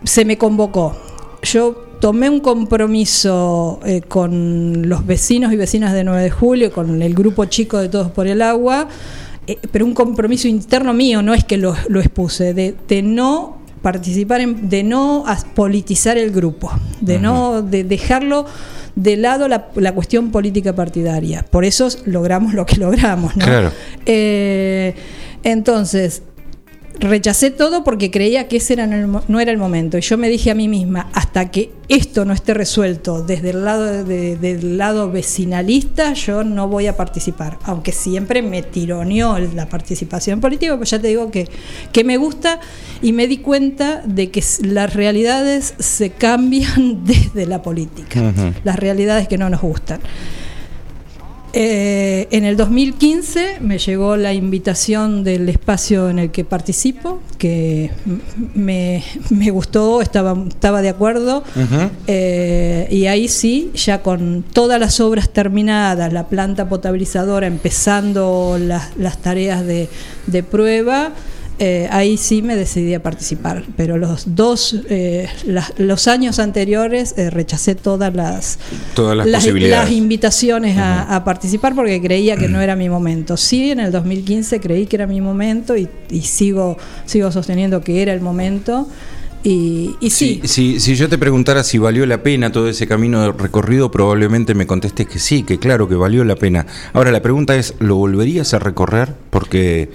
se me convocó. Yo tomé un compromiso eh, con los vecinos y vecinas de 9 de julio, con el grupo chico de Todos por el Agua, eh, pero un compromiso interno mío, no es que lo, lo expuse, de, de no participar, en- de no politizar el grupo, de no de dejarlo de lado la, la cuestión política partidaria. Por eso logramos lo que logramos, ¿no? Claro. Eh, entonces, rechacé todo porque creía que ese era no era el momento. Y yo me dije a mí misma, hasta que esto no esté resuelto desde el lado, de- del lado vecinalista, yo no voy a participar. Aunque siempre me tironeó la participación política, pues ya te digo que, que me gusta y me di cuenta de que las realidades se cambian *laughs* desde la política las realidades que no nos gustan. Eh, en el 2015 me llegó la invitación del espacio en el que participo, que me, me gustó, estaba, estaba de acuerdo. Eh, y ahí sí, ya con todas las obras terminadas, la planta potabilizadora empezando las, las tareas de, de prueba, eh, ahí sí me decidí a participar. Pero los dos, eh, las- los años anteriores eh, rechacé todas las, Todas las posibilidades. las invitaciones a, a participar porque creía que no era mi momento. Sí, en el 2015 creí que era mi momento y, y sigo, sigo sosteniendo que era el momento. Y, y sí, Si, si, si yo te preguntara si valió la pena todo ese camino recorrido, probablemente me contestes que sí, que claro que valió la pena. Ahora la pregunta es, ¿lo volverías a recorrer? Porque...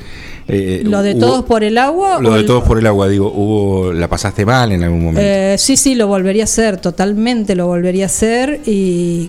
eh, lo de hubo- todos por el agua. Lo de el- todos por el agua, digo, hubo, ¿la pasaste mal en algún momento? Eh, sí, sí, lo volvería a hacer, totalmente lo volvería a hacer y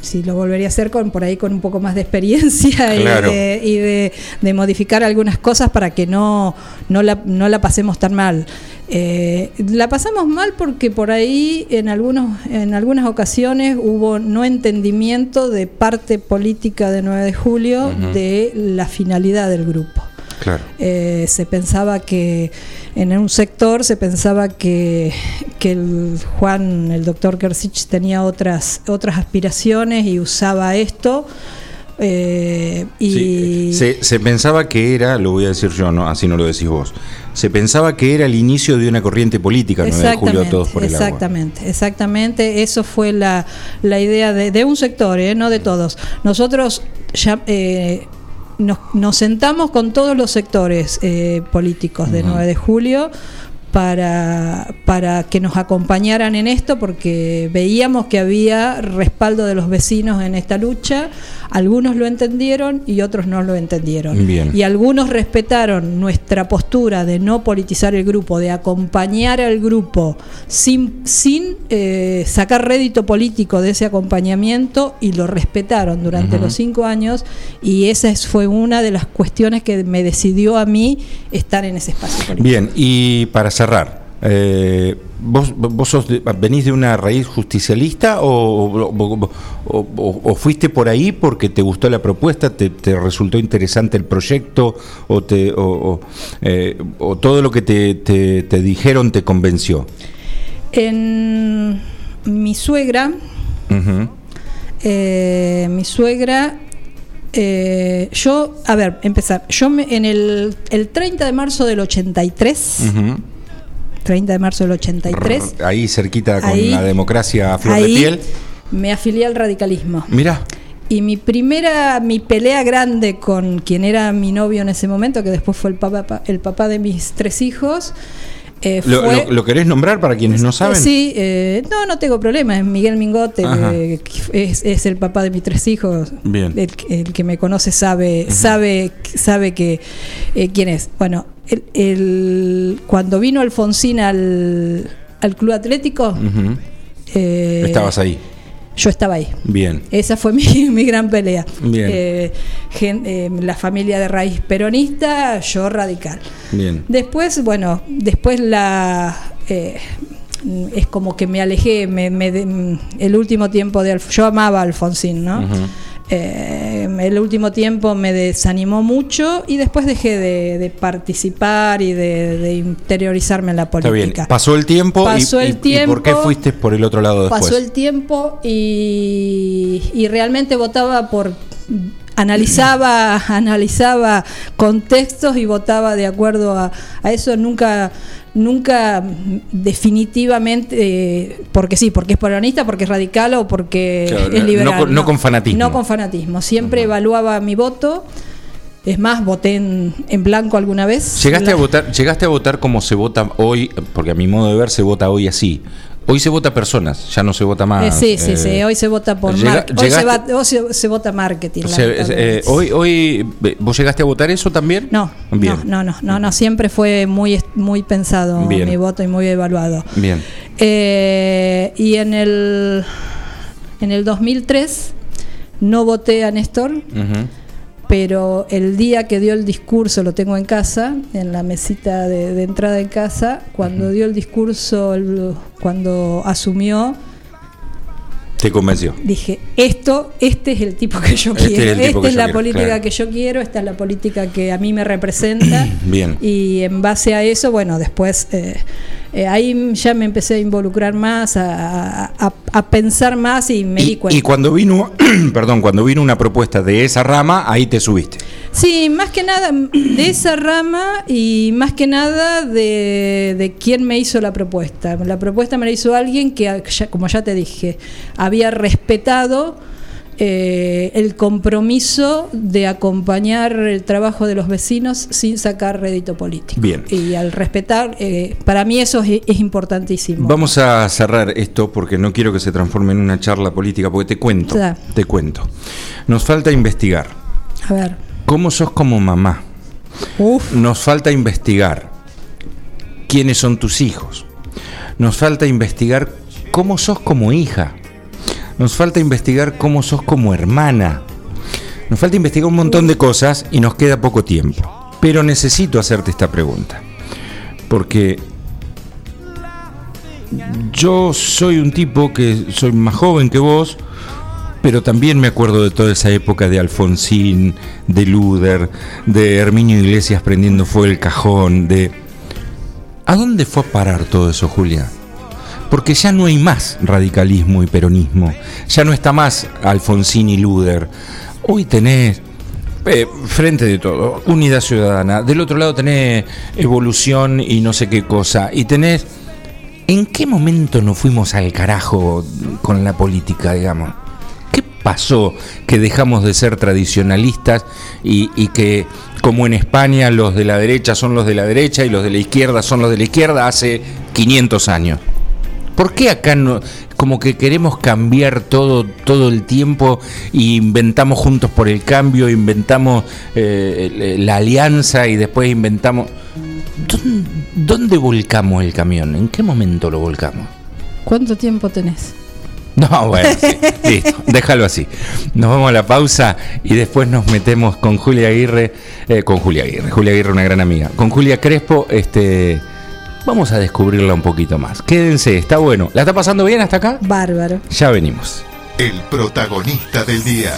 sí, lo volvería a hacer con por ahí con un poco más de experiencia y, de, y de- de modificar algunas cosas para que no, no, la, no la pasemos tan mal. Eh, la pasamos mal porque por ahí en, algunos, en algunas ocasiones hubo no entendimiento de parte política de 9 de julio de la finalidad del grupo. Claro. Eh, se pensaba que en un sector se pensaba que, que el Juan, el doctor Kersich tenía otras, otras aspiraciones y usaba esto. eh, y Sí, se, se pensaba que era, lo voy a decir yo, no, así no lo decís vos, se pensaba que era el inicio de una corriente política, 9 de julio, a todos por el agua. exactamente, exactamente. Eso fue la, la idea de, de un sector, ¿eh? no de todos. Nosotros ya eh, nos, nos sentamos con todos los sectores eh, políticos de 9 de julio para, para que nos acompañaran en esto porque veíamos que había respaldo de los vecinos en esta lucha. Algunos lo entendieron y otros no lo entendieron. Bien. Y algunos respetaron nuestra postura de no politizar el grupo, de acompañar al grupo sin, sin eh, sacar rédito político de ese acompañamiento y lo respetaron durante los cinco años y esa es- fue una de las cuestiones que me decidió a mí estar en ese espacio político. Bien, y para cerrar, eh, ¿vos, vos sos de- venís de una raíz justicialista o, o- o- o- o fuiste por ahí porque te gustó la propuesta, te, te resultó interesante el proyecto o, te, eh, todo lo que te, te- te dijeron te convenció? En mi suegra, eh, mi suegra, eh, yo, a ver, empezar, yo me- en el, el 30 de marzo del 83, Ujú. 30 de marzo del 83, Ahí cerquita con Ahí- la democracia a flor de piel. me afilié al radicalismo. Mira, Y mi primera, mi pelea grande con quien era mi novio en ese momento, que después fue el papá, el papá de mis tres hijos, eh, ¿lo, fue... lo- lo querés nombrar para quienes no saben? Sí, eh, no, no tengo problema. Es Miguel Mingote, Ajá. eh, que es, es el papá de mis tres hijos. Bien. El, el que me conoce sabe, sabe, sabe que eh, quién es. Bueno, el, el- cuando vino Alfonsín al, al club atlético, eh, Estabas ahí. yo estaba ahí. Bien. Esa fue *laughs* mi, mi gran pelea. Bien. Eh, gen- eh, la familia de raíz peronista, yo radical. Bien. Después, bueno, después la eh, es como que me alejé, me, me el último tiempo de Alf- yo amaba a Alfonsín, ¿no? Ujú. Eh, el último tiempo me desanimó mucho y después dejé de, de participar y de, de interiorizarme en la Está bien. política. Pasó el tiempo. y- el y, y por qué tiempo. fuiste por el otro lado después? Pasó el tiempo y, y realmente votaba por analizaba analizaba contextos y votaba de acuerdo a, a eso. Nunca nunca definitivamente eh, porque sí porque es peronista porque es radical o porque Claro, es no liberal con- no con fanatismo. no con fanatismo. Siempre evaluaba mi voto. Es más voté en, en blanco alguna vez. ¿Llegaste a votar, llegaste a votar como se vota hoy, porque a mi modo de ver se vota hoy así. Hoy se vota personas, ya no se vota Eh, más. sí, sí, eh, sí. Hoy se vota por llega- marketing. Hoy, se, va- hoy se- se vota marketing. eh, hoy, hoy, eh, ¿vos llegaste a votar eso también? No, Bien. no, no, no, no, no, siempre fue muy, muy pensado Bien. mi voto y muy evaluado. Bien. Eh, y en el, en el 2003 no voté a Néstor, Ujú. Pero el día que dio el discurso, lo tengo en casa, en la mesita de, de entrada en casa, cuando dio el discurso, el- cuando asumió, Te convenció. dije, esto, este es el tipo que yo Este es quiero, tipo esta es la quiero, política claro. que yo quiero, esta es la política que a mí me representa. *clears throat* Bien. Y en base a eso, bueno, después eh, eh, ahí ya me empecé a involucrar más, a, a- a pensar más y me di Y, cuenta. y cuando vino, *clears throat* perdón, cuando vino una propuesta de esa rama, ahí te subiste. Sí, más que nada de esa rama y más que nada de, de quién me hizo la propuesta. La propuesta me la hizo alguien que, como ya te dije, había respetado eh, el compromiso de acompañar el trabajo de los vecinos sin sacar rédito político. Bien. Y al respetar, eh, para mí eso es, es importantísimo. Vamos a cerrar esto porque no quiero que se transforme en una charla política, porque te cuento, Ya. te cuento. Nos falta investigar A ver. cómo sos como mamá. Nos falta investigar quiénes son tus hijos. Nos falta investigar cómo sos como hija. Nos falta investigar cómo sos como hermana. Nos falta investigar un montón de cosas y nos queda poco tiempo. Pero necesito hacerte esta pregunta. Porque yo soy un tipo que soy más joven que vos, pero también me acuerdo de toda esa época de Alfonsín, de Luder, de Herminio Iglesias prendiendo fuego el cajón, de... ¿A dónde fue a parar todo eso, Julia? Porque ya no hay más radicalismo y peronismo, ya no está más Alfonsín y Luder. Hoy tenés eh, frente de todo, unidad ciudadana, del otro lado tenés evolución y no sé qué cosa, y tenés... ¿En qué momento nos fuimos al carajo con la política, digamos? ¿Qué pasó que dejamos de ser tradicionalistas y, y que, como en España, los de la derecha son los de la derecha y los de la izquierda son los de la izquierda hace 500 años? ¿Por qué acá no, como que queremos cambiar todo, todo el tiempo e inventamos juntos por el cambio, inventamos eh, la alianza y después inventamos... ¿Dónde, dónde volcamos el camión? ¿En qué momento lo volcamos? ¿Cuánto tiempo tenés? *laughs* No, bueno, sí, listo, *laughs* déjalo así. Nos vamos a la pausa y después nos metemos con Julia Aguirre, eh, con Julia Aguirre, Julia Aguirre una gran amiga, con Julia Crespo, este, vamos a descubrirla un poquito más. Quédense, está bueno. ¿La está pasando bien hasta acá? Bárbaro. Ya venimos. El protagonista del día.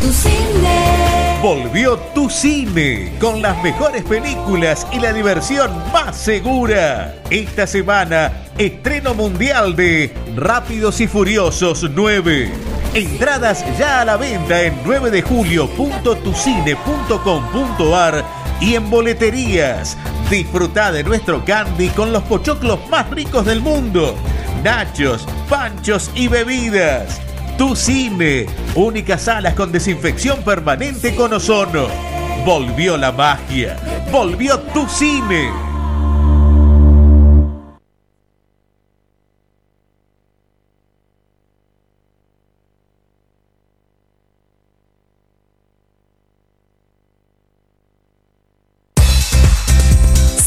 Tu cine. Volvió tu cine con las mejores películas y la diversión más segura. Esta semana, estreno mundial de Rápidos y Furiosos 9. Entradas ya a la venta en 9 de julio.tucine.com.ar y en boleterías. Disfruta de nuestro candy con los pochoclos más ricos del mundo. Nachos, panchos y bebidas. Tu Cine, únicas salas con desinfección permanente con ozono. Volvió la magia, volvió Tu Cine.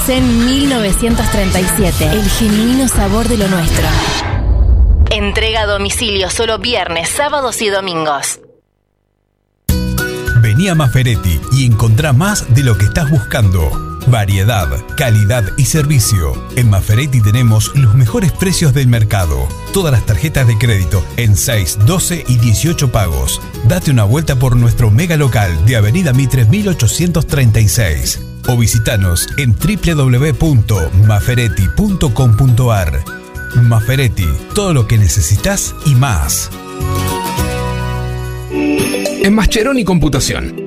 Almacén 1937. El genuino sabor de lo nuestro. Entrega a domicilio solo viernes, sábados y domingos. Vení a Maferetti y encontrá más de lo que estás buscando. Variedad, calidad y servicio. En Maferetti tenemos los mejores precios del mercado. Todas las tarjetas de crédito en 6, 12 y 18 pagos. Date una vuelta por nuestro mega local de Avenida Mitre 1836 o visitanos en www.maferetti.com.ar. Maferetti, todo lo que necesitas y más. En Mascheroni Computación,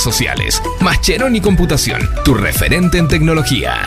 sociales. Mascheroni Computación, tu referente en tecnología.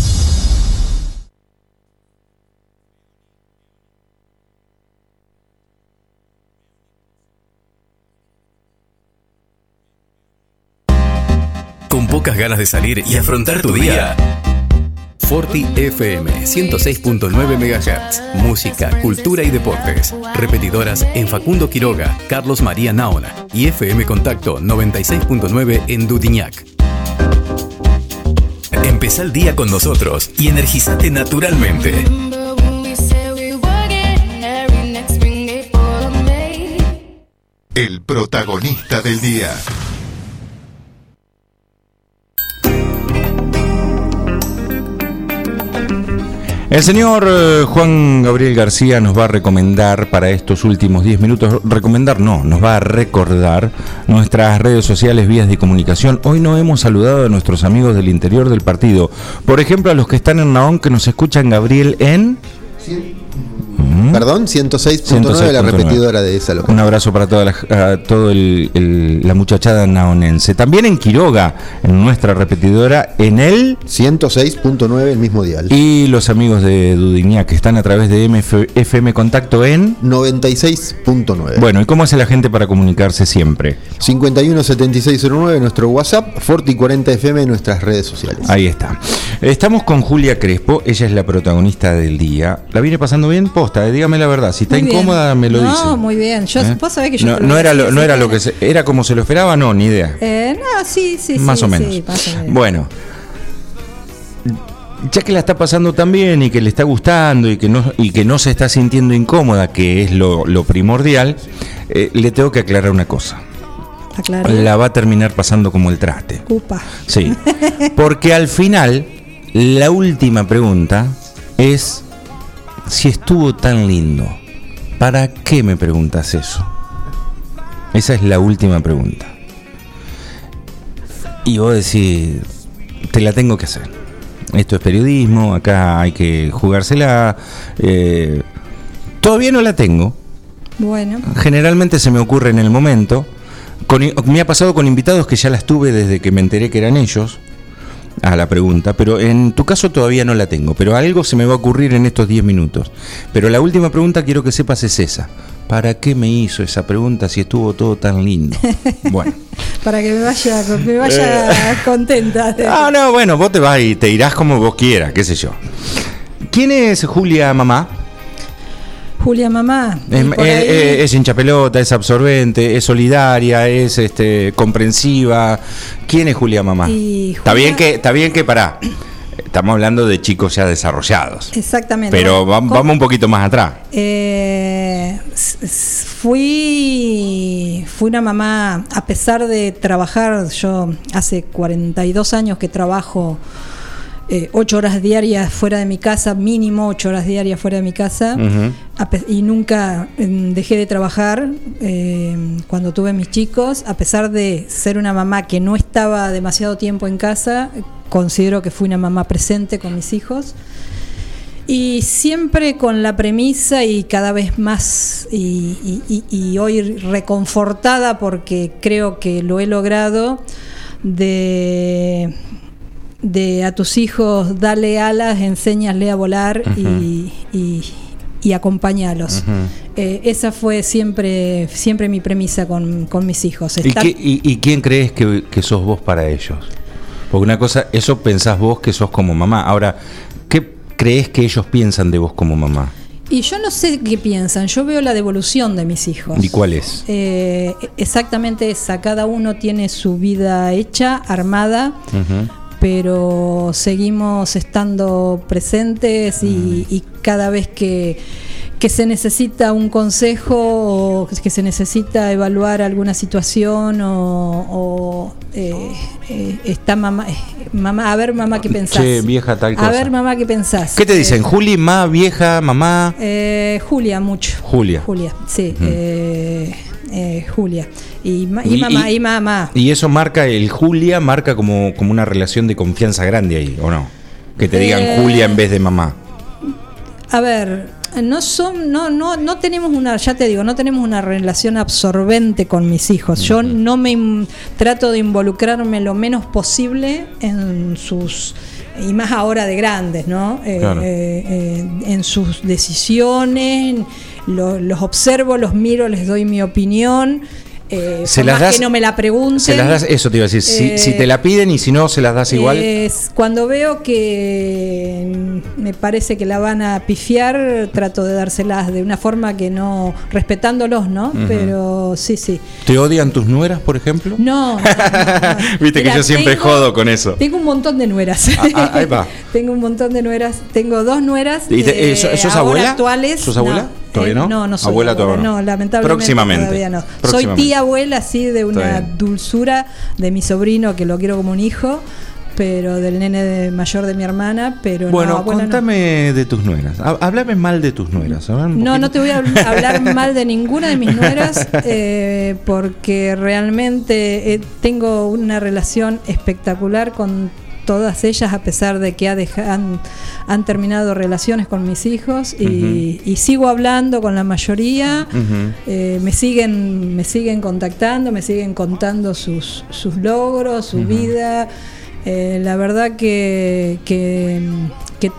Pocas ganas de salir y afrontar tu día. Forti FM 106.9 MHz. Música, cultura y deportes. Repetidoras en Facundo Quiroga, Carlos María Naona y FM Contacto 96.9 en Dudiñac. Empezá el día con nosotros y energizate naturalmente. El protagonista del día. El señor eh, Juan Gabriel García nos va a recomendar para estos últimos 10 minutos, recomendar no, nos va a recordar nuestras redes sociales, vías de comunicación. Hoy no hemos saludado a nuestros amigos del interior del partido. Por ejemplo, a los que están en Naón, que nos escuchan, Gabriel, en... Perdón, 106.9 la 106.9. repetidora de esa localidad. Un abrazo para toda la, a todo el- el- la muchachada naonense. También en Quiroga, en nuestra repetidora, en el 106.9 el mismo dial. Y los amigos de Dudignac que están a través de MF FM Contacto en 96.9. Bueno, ¿y cómo hace la gente para comunicarse siempre? 517609 nuestro WhatsApp, Forti 40 FM nuestras redes sociales. Ahí está. Estamos con Julia Crespo, ella es la protagonista del día. ¿La viene pasando bien? Posta, eh, dígame la verdad. Si está Muy bien. incómoda, me lo no, dice. muy bien. Yo, ¿Eh? vos sabés que yo No, no era lo, no era lo que se- era como se lo esperaba, no, ni idea. Eh, no, sí, sí, más sí, o menos. sí, más o menos. Bueno, ya que la está pasando tan bien y que le está gustando y que no, y que no se está sintiendo incómoda, que es lo, lo primordial, eh, le tengo que aclarar una cosa. La va a terminar pasando como el traste. Upa. Sí. *laughs* Porque al final, la última pregunta es si estuvo tan lindo. ¿Para qué me preguntas eso? Esa es la última pregunta. Y vos decís, te la tengo que hacer. Esto es periodismo, acá hay que jugársela. eh, todavía no la tengo. Bueno, Generalmente se me ocurre en el momento. Con- me ha pasado con invitados que ya las tuve desde que me enteré que eran ellos. A la pregunta, pero en tu caso todavía no la tengo, pero algo se me va a ocurrir en estos 10 minutos. Pero la última pregunta quiero que sepas es esa. ¿Para qué me hizo esa pregunta si estuvo todo tan lindo? *laughs* Bueno. Para que me vaya, me vaya contenta. *laughs* Ah, no, bueno, vos te vas y te irás como vos quieras, qué sé yo. ¿Quién es Julia Mamá? Julia Mamá. Es, es- ahí- es- es hincha pelota, es absorbente, es solidaria, es este, comprensiva. ¿Quién es Julia Mamá? Está bien que, está bien que pará. Estamos hablando de chicos ya desarrollados. Exactamente. Pero Bueno, vamos un poquito más atrás. Eh, fui, fui una mamá, a pesar de trabajar, yo hace 42 años que trabajo eh, ocho horas diarias fuera de mi casa, mínimo ocho horas diarias fuera de mi casa, y nunca mm, dejé de trabajar eh, cuando tuve mis chicos, a pesar de ser una mamá que no estaba demasiado tiempo en casa, considero que fui una mamá presente con mis hijos. Y siempre con la premisa y cada vez más, y, y- y- y hoy reconfortada porque creo que lo he logrado, de, de a tus hijos dale alas, enséñasle a volar y, y, y acompáñalos. Eh, esa fue siempre, siempre mi premisa con, con mis hijos. ¿Y, Estar- qué- y- y quién crees que, que sos vos para ellos? Porque una cosa, eso pensás vos que sos como mamá. Ahora, ¿qué crees que ellos piensan de vos como mamá? y yo no sé qué piensan, yo veo la devolución de mis hijos. ¿Y cuál es? Eh, exactamente esa, cada uno tiene su vida hecha, armada, pero seguimos estando presentes y, y cada vez que, que se necesita un consejo o que se necesita evaluar alguna situación o, o, eh, eh, está mamá, eh, mamá, a ver mamá qué pensás. Che, vieja, tal a cosa. ver mamá qué pensás. ¿Qué te dicen? Eh, ¿Juli, ma, vieja, mamá? eh, Julia, mucho. Julia. Julia, sí. Eh, Julia. Y, ma- y Y- mamá, y- y, mamá. Y eso marca, el Julia marca como, como una relación de confianza grande ahí, ¿o no? Que te digan Eh, Julia en vez de mamá. A ver, no son, no, no, no tenemos una, ya te digo, no tenemos una relación absorbente con mis hijos. Yo no me trato de involucrarme lo menos posible en sus y más ahora de grandes, ¿no? Eh, Claro. eh, eh, en sus decisiones, lo- los observo, los miro, les doy mi opinión. Eh, Se las más das- que no me la pregunten. Se las das, eso te iba a decir, si, Eh, si te la piden y si no, se las das igual. es cuando veo que me parece que la van a pifiar, trato de dárselas de una forma que no, respetándolos, ¿no? Pero sí, sí. ¿Te odian tus nueras, por ejemplo? No, no, no, no. *laughs* Viste que yo siempre tengo- jodo con eso. Tengo un montón de nueras. Ah, ah, ahí va. *laughs* tengo un montón de nueras. Tengo dos nueras. ¿Y te- eh, eh, ¿sos- abuela? actuales. ¿Sos abuela? ¿Todavía eh, no? No, no soy Abuela todavía no. No, lamentablemente Próximamente. todavía no. Soy tía abuela, así, de una dulzura de mi sobrino, que lo quiero como un hijo, pero del nene de- mayor de mi hermana, pero Bueno, no, abuela no. contame de tus nueras. Háblame mal de tus nueras. No, no te voy a habl- hablar *laughs* mal de ninguna de mis nueras eh, porque realmente eh, tengo una relación espectacular con todas ellas a pesar de que ha deja- han, han terminado relaciones con mis hijos y, y sigo hablando con la mayoría. Eh, me siguen me siguen contactando, me siguen contando sus, sus logros, su vida. Eh, la verdad que, que, que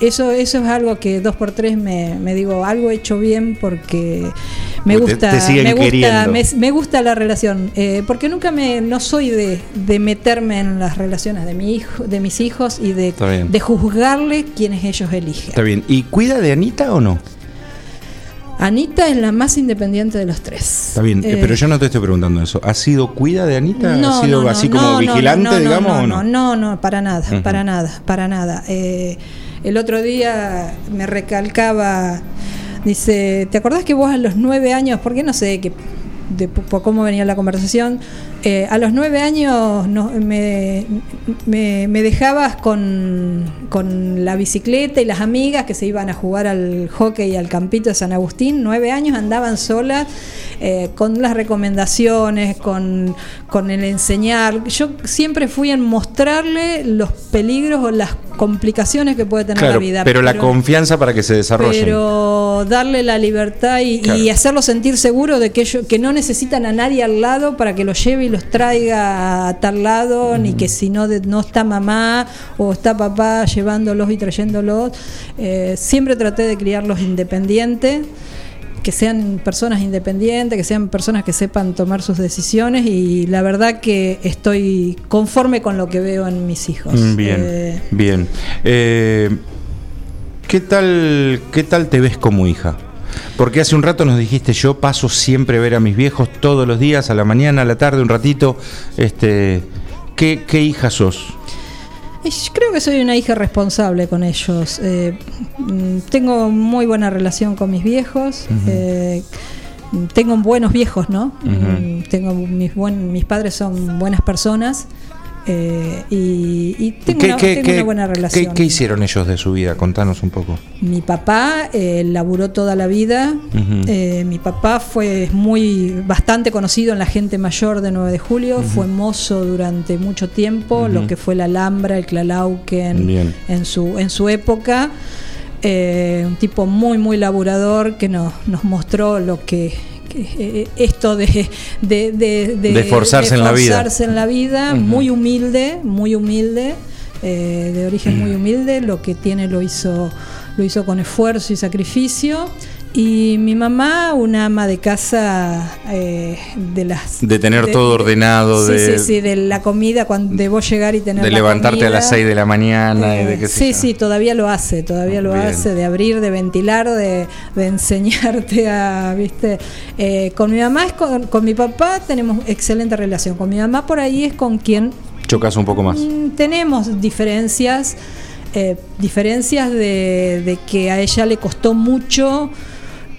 eso, eso es algo que dos por tres me, me digo, algo he hecho bien porque me te- gusta, te me, gusta me, me gusta la relación. eh, porque nunca me, no soy de, de meterme en las relaciones de mi hijo, de mis hijos y de, de juzgarle quienes ellos eligen. Está bien. ¿Y cuida de Anita o no? Anita es la más independiente de los tres. Está bien, eh, Eh, pero yo no te estoy preguntando eso. ¿Ha sido cuida de Anita? No, ¿Ha sido no, no, así no, como no, vigilante, digamos, no, o no, no? no, para nada, para nada, para nada. Eh, el otro día me recalcaba, dice, ¿te acordás que vos a los nueve años, porque no sé que de, por cómo venía la conversación, eh, a los nueve años no- me, me- me dejabas con, con la bicicleta y las amigas que se iban a jugar al hockey y al campito de San Agustín, nueve años andaban solas eh, con las recomendaciones, con, con el enseñar. Yo siempre fui en mostrarle los peligros o las complicaciones que puede tener Claro, la vida. pero, la confianza para que se desarrollen. pero darle la libertad y, hacerlo sentir seguro de que ellos que no necesitan a nadie al lado para que lo lleve y los traiga a tal lado, ni que si no, de- no está mamá o está papá llevándolos y trayéndolos. Eh, siempre traté de criarlos independientes que sean personas independientes, que sean personas que sepan tomar sus decisiones y la verdad que estoy conforme con lo que veo en mis hijos. Mm, Bien, Eh, bien. Eh, ¿qué, tal, ¿Qué tal te ves como hija? Porque hace un rato nos dijiste, yo paso siempre a ver a mis viejos todos los días, a la mañana, a la tarde, un ratito. Este, ¿qué, qué hija sos? Creo que soy una hija responsable con ellos. Eh, mm, tengo muy buena relación con mis viejos. Eh, tengo buenos viejos, ¿no? Mm, Tengo mis buen, mis padres son buenas personas eh, y, y tengo, ¿Qué, una, qué- tengo qué- una buena relación. qué- qué hicieron ellos de su vida? Contanos un poco. Mi papá eh, laburó toda la vida. Eh, mi papá fue muy bastante conocido en la gente mayor de 9 de julio. Fue mozo durante mucho tiempo, lo que fue la Alhambra, el Clalauquen Bien. en su en su época. Un tipo muy muy laburador que nos, nos mostró lo que, que, eh, esto de de, de, De esforzarse en la vida. esforzarse en la vida, Ujú. muy humilde, muy humilde, eh, de origen muy *clears throat* humilde, lo que tiene lo hizo, lo hizo con esfuerzo y sacrificio. Y mi mamá, una ama de casa eh, de las... De tener todo ordenado, sí, de- sí, sí, de la comida, cuando de vos llegar y tener De la levantarte a las 6 de la mañana y de qué Sí, sí, todavía lo hace, todavía lo Bien. hace, de abrir, de ventilar, de, de enseñarte a, viste. Eh, con mi mamá, es con, con mi papá tenemos excelente relación. Con mi mamá por ahí es con quien Chocas un poco más. Mm, tenemos diferencias, eh, diferencias de, de que a ella le costó mucho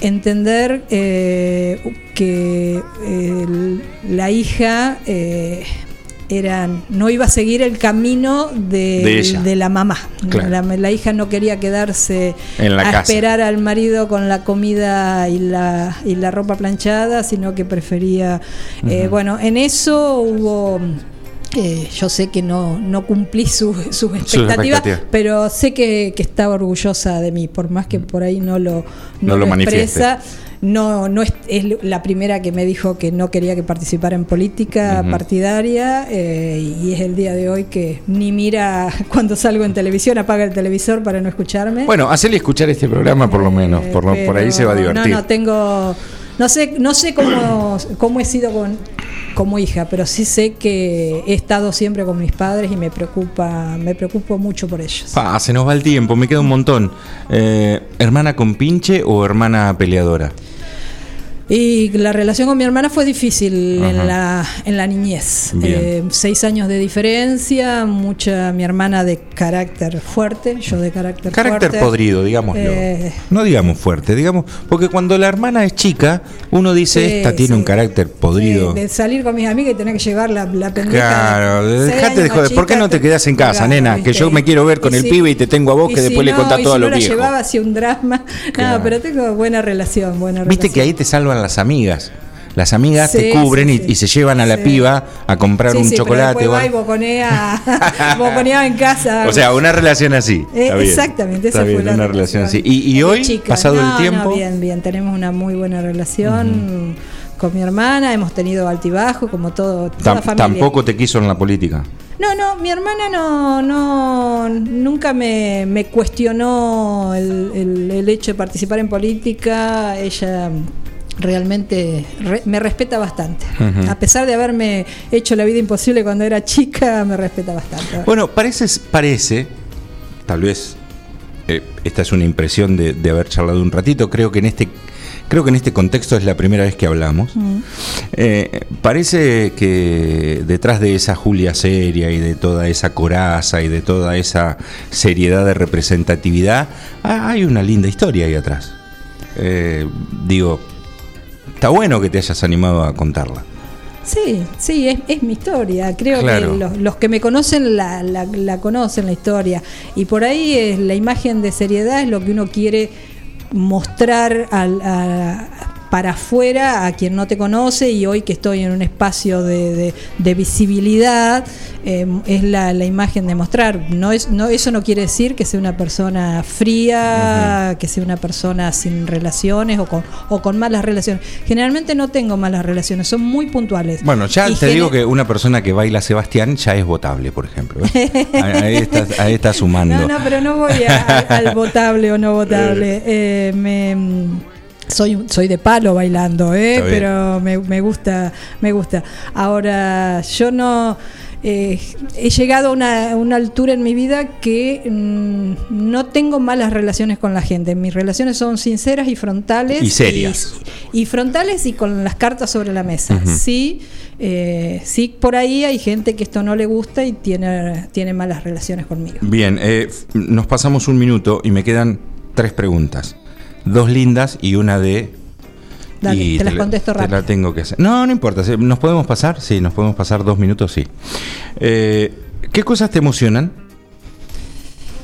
entender eh, que eh, la hija eh, era, no iba a seguir el camino de, De la mamá. Claro. La, la hija no quería quedarse En la a casa. esperar al marido con la comida y la, y la ropa planchada, sino que prefería... eh, bueno, en eso hubo... eh, yo sé que no, no cumplí su- sus expectativas, pero sé que, que estaba orgullosa de mí, por más que por ahí no lo, No lo expresa. No, no es, es la primera que me dijo que no quería que participara en política partidaria eh, y es el día de hoy que ni mira *laughs* cuando salgo en televisión, apaga el televisor para no escucharme. Bueno, hacele escuchar este programa por lo menos, por, lo- por ahí se va a divertir. No, no tengo, no sé, no sé cómo, cómo he sido con, como hija, pero sí sé que he estado siempre con mis padres y me preocupa, me preocupo mucho por ellos. Pa, se nos va el tiempo, me queda un montón. Eh, ¿Hermana con pinche o hermana peleadora? Y la relación con mi hermana fue difícil Ajá. en la, en la niñez. Eh, seis años de diferencia, mucha mi hermana de carácter fuerte, yo de carácter Carácter fuerte. podrido, digámoslo. Eh, No digamos fuerte, digamos, porque cuando la hermana es chica, uno dice, esta tiene sí. un carácter podrido. de, salir con mis amigas y tener que llevar la, la pendeja. Claro, dejate de joder. ¿Por qué chica, no te quedas en casa, claro, nena? Que yo me quiero ver con el si- pibe y te tengo a vos que si después le contás todo si a no los la llevaba hacia un drama. Claro. No, pero tengo buena relación, buena Viste que ahí te las amigas. Las amigas Sí, te cubren sí, y- sí. y, se llevan a la piba a comprar un pero chocolate. después o va y boconea, *laughs* boconea en casa. O sea, una relación así. Eh, Está bien. exactamente, esa Está fue bien, la una relación así. Y, hoy, chica. pasado No, el tiempo, no, bien, bien, tenemos una muy buena relación con mi hermana, hemos tenido altibajo, como todo, toda tam- familia. tampoco te quiso en la política. No, no, mi hermana no, no nunca me, me cuestionó el, el- el hecho de participar en política. Ella realmente re- me respeta bastante. A pesar de haberme hecho la vida imposible cuando era chica, me respeta bastante. Bueno, parece, parece, tal vez eh, esta es una impresión de, de haber charlado un ratito. Creo que en este, creo que en este contexto es la primera vez que hablamos. Eh, parece que detrás de esa Julia seria y de toda esa coraza y de toda esa seriedad de representatividad, hay una linda historia ahí atrás. Eh, digo, está bueno que te hayas animado a contarla. Sí, sí, es, es mi historia. Creo Claro. que los, los que me conocen la, la- la conocen la historia. Y por ahí es la imagen de seriedad es lo que uno quiere mostrar al- a- para afuera a quien no te conoce y hoy que estoy en un espacio de, de- de visibilidad eh, es la, la imagen de mostrar. No es, no, eso no quiere decir que sea una persona fría, que sea una persona sin relaciones o con, o con malas relaciones. Generalmente no tengo malas relaciones, son muy puntuales. Bueno, ya Y te digo que una persona que baila Sebastián ya es votable, por ejemplo. ¿eh? *laughs* Ahí estás, ahí estás sumando. No, no, pero no voy a- al, al votable o no votable. *laughs* Eh, me, soy, soy de palo bailando, ¿eh? Pero me, me gusta, me gusta. Ahora, yo no. eh, he llegado a una, una altura en mi vida que mm, no tengo malas relaciones con la gente. Mis relaciones son sinceras y frontales. Y serias. Y, y frontales y con las cartas sobre la mesa. Sí, eh, sí, por ahí hay gente que esto no le gusta y tiene, tiene malas relaciones conmigo. Bien, eh, nos pasamos un minuto y me quedan tres preguntas. Dos lindas y una de... Dale, y te las la- contesto te rápido. la tengo que hacer. No, no importa. ¿Nos podemos pasar? Sí, nos podemos pasar dos minutos, sí. Eh, ¿Qué cosas te emocionan?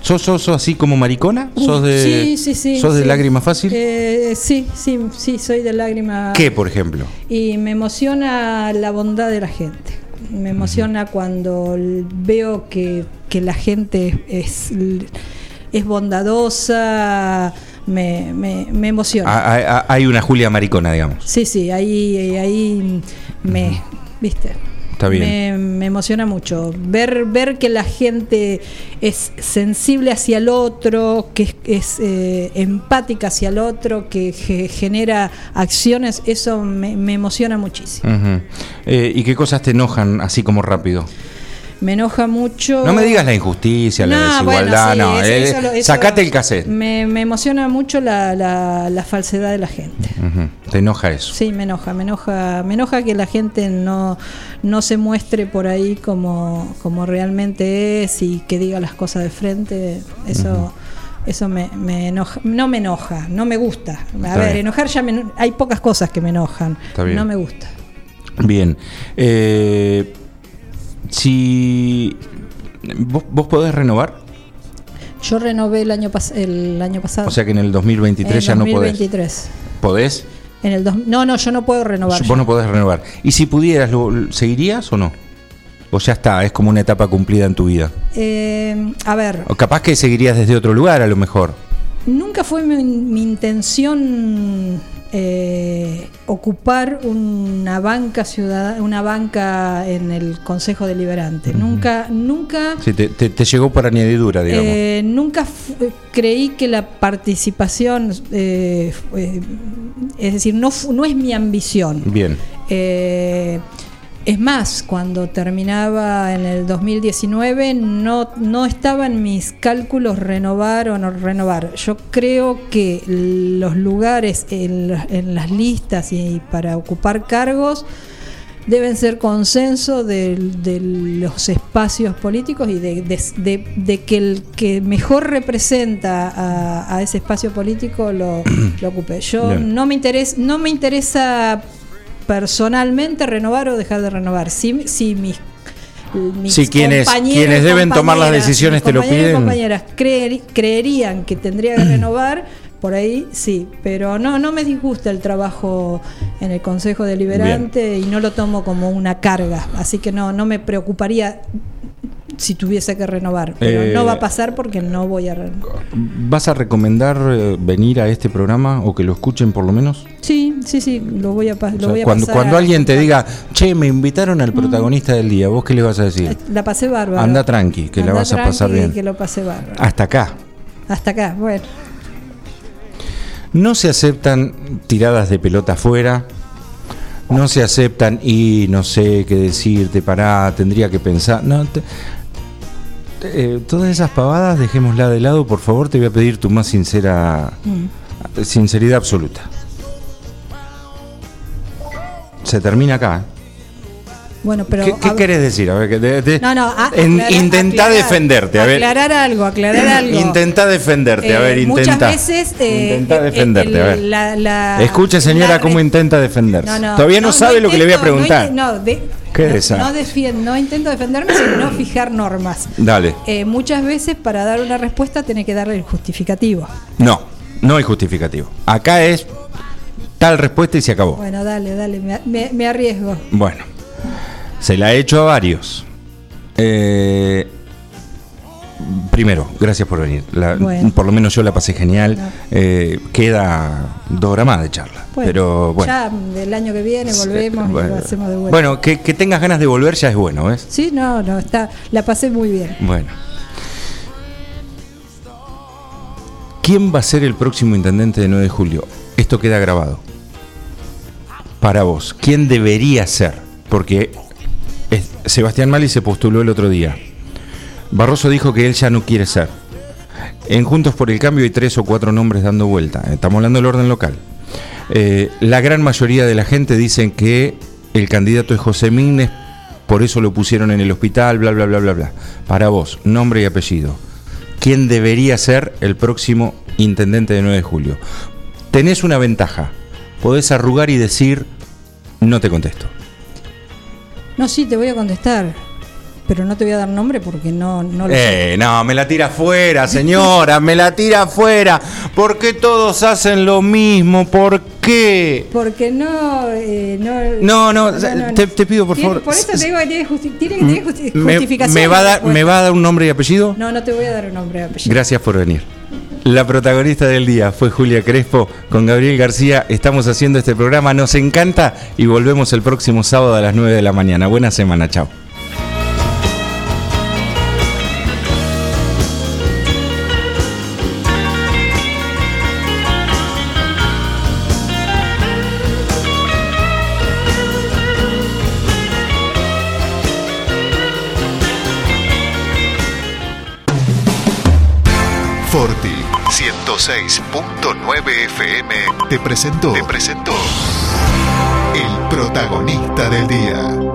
¿Sos, sos, sos así como maricona? ¿Sos de, sí, sí, sí. ¿sos de lágrima fácil? Eh, sí, sí, sí, soy de lágrima. ¿Qué, por ejemplo? Y me emociona la bondad de la gente. Me emociona cuando veo que, que la gente es, es bondadosa. Me, me, me emociona. Ah, Hay, hay- hay una Julia maricona, digamos. Sí, sí, ahí, ahí me, viste. Está bien. Me, me emociona mucho ver ver que la gente es sensible hacia el otro, que es, es, eh, empática hacia el otro, que ge- genera acciones, eso me, me emociona muchísimo. Eh, ¿Y qué cosas te enojan así como rápido? Me enoja mucho. No me digas la injusticia, la desigualdad, bueno, sí, no. eso- eh, eso eso- sacate el cassette. Me, me emociona mucho la, la, la falsedad de la gente. Te enoja eso. Sí, me enoja, me enoja, me enoja que la gente no, no se muestre por ahí como, como realmente es y que diga las cosas de frente. Eso, eso me, me enoja, no me enoja, no me gusta. A Está ver, bien. enojar ya me, hay pocas cosas que me enojan. Está bien. No me gusta. Bien. Eh, si ¿vos, vos podés renovar, Yo renové el año pas- el año pasado. o sea que en el 2023 En ya no podés. 2023. ¿Podés? En el dos- no, no, yo no puedo renovar. Vos no podés renovar. ¿Y si pudieras, lo, seguirías o no? O ya está, es como una etapa cumplida en tu vida. Eh, a ver, O capaz que seguirías desde otro lugar a lo mejor. Nunca fue mi, mi intención eh, ocupar una banca ciudadana, una banca en el Consejo Deliberante. Nunca, nunca, Sí, te, te- te llegó por añadidura, digamos. eh, nunca fu- creí que la participación, eh, es decir, no, no es mi ambición. Bien. Es más, cuando terminaba en el 2019 no, no estaba en mis cálculos renovar o no renovar. Yo creo que los lugares en, la- en las listas y para ocupar cargos deben ser consenso de, de los espacios políticos y de, de- de- de que el que mejor representa a, a ese espacio político lo, *clears throat* lo ocupe. Yo Bien. no me interesa, no me interesa personalmente renovar o dejar de renovar. Si, si mis mis Sí, quienes- quienes deben tomar las decisiones te lo piden. compañeras creer- creerían que tendría que renovar, por ahí sí, pero no, no me disgusta el trabajo en el Consejo Deliberante y no lo tomo como una carga, así que no, no me preocuparía si tuviese que renovar, pero Eh, no va a pasar porque no voy a renovar. ¿Vas a recomendar eh, venir a este programa o que lo escuchen por lo menos? Sí, sí, sí, lo voy a, O lo sea, voy a cuando, pasar. cuando alguien te diga, che, me invitaron al protagonista del día, ¿vos qué le vas a decir? La pasé bárbaro. Anda tranqui, que la vas a pasar bien. Que lo pasé bárbaro. Hasta acá. Hasta acá, bueno. No se aceptan tiradas de pelota afuera. No se aceptan y no sé qué decirte, pará, tendría que pensar. No, te- eh, todas esas pavadas dejémosla de lado, por favor, te voy a pedir tu más sincera Mm. sinceridad absoluta. Se termina acá. ¿eh? Bueno, pero. ¿Qué, qué querés decir? A ver, que de- de- No, no, a- en- aclarar- intentá aclarar- defenderte, a ver. Aclarar algo, aclarar *clears throat* algo. Intentá defenderte, a Eh, ver, Muchas intenta. veces. eh, Intentá eh, defenderte, el- a ver. la- la- Escuche, señora, la cómo intenta defenderse. No, Todavía no, sabe lo que le voy a preguntar. No, de- ¿Qué no, es esa? no defien- no intento defenderme, sino fijar normas. Dale. Eh, muchas veces para dar una respuesta tenés que darle el justificativo. No, no hay justificativo. Acá es tal respuesta y se acabó. Bueno, dale, dale, me, me- me arriesgo. Bueno, se la he hecho a varios. Eh, primero, gracias por venir. La- Bueno. Por lo menos yo la pasé genial. Eh, queda dos horas más de charla. Bueno, pero bueno. Ya del año que viene volvemos y bueno. lo hacemos de vuelta. Bueno, que, que tengas ganas de volver ya es bueno, ¿ves? Sí, no, no, está, la pasé muy bien. Bueno. ¿Quién va a ser el próximo intendente de 9 de julio? Esto queda grabado. Para vos, ¿quién debería ser? Porque Sebastián Mali se postuló el otro día. Barroso dijo que él ya no quiere ser. En Juntos por el Cambio hay tres o cuatro nombres dando vuelta. Estamos hablando del orden local. Eh, la gran mayoría de la gente dicen que el candidato es José Mignes, por eso lo pusieron en el hospital, bla, bla, bla, bla, bla. Para vos, nombre y apellido. ¿Quién debería ser el próximo intendente de 9 de julio? Tenés una ventaja. Podés arrugar y decir, no te contesto. No, sí, te voy a contestar, pero no te voy a dar nombre porque no, no lo sé. Eh, no, me la tira afuera, señora, me la tira afuera. ¿Por qué todos hacen lo mismo? ¿Por qué? Porque no, eh, No, no, no, te, te pido por Tiene- favor. Por eso te digo que tiene, justi- tiene que tener justi- me, justificación. me va a dar. ¿Me va a dar un nombre y apellido? No, no te voy a dar un nombre y apellido. Gracias por venir. La protagonista del día fue Julia Crespo con Gabriel García. Estamos haciendo este programa, nos encanta y volvemos el próximo sábado a las 9 de la mañana. Buena semana, chao. 106.9 FM te presentó, te presentó el protagonista del día.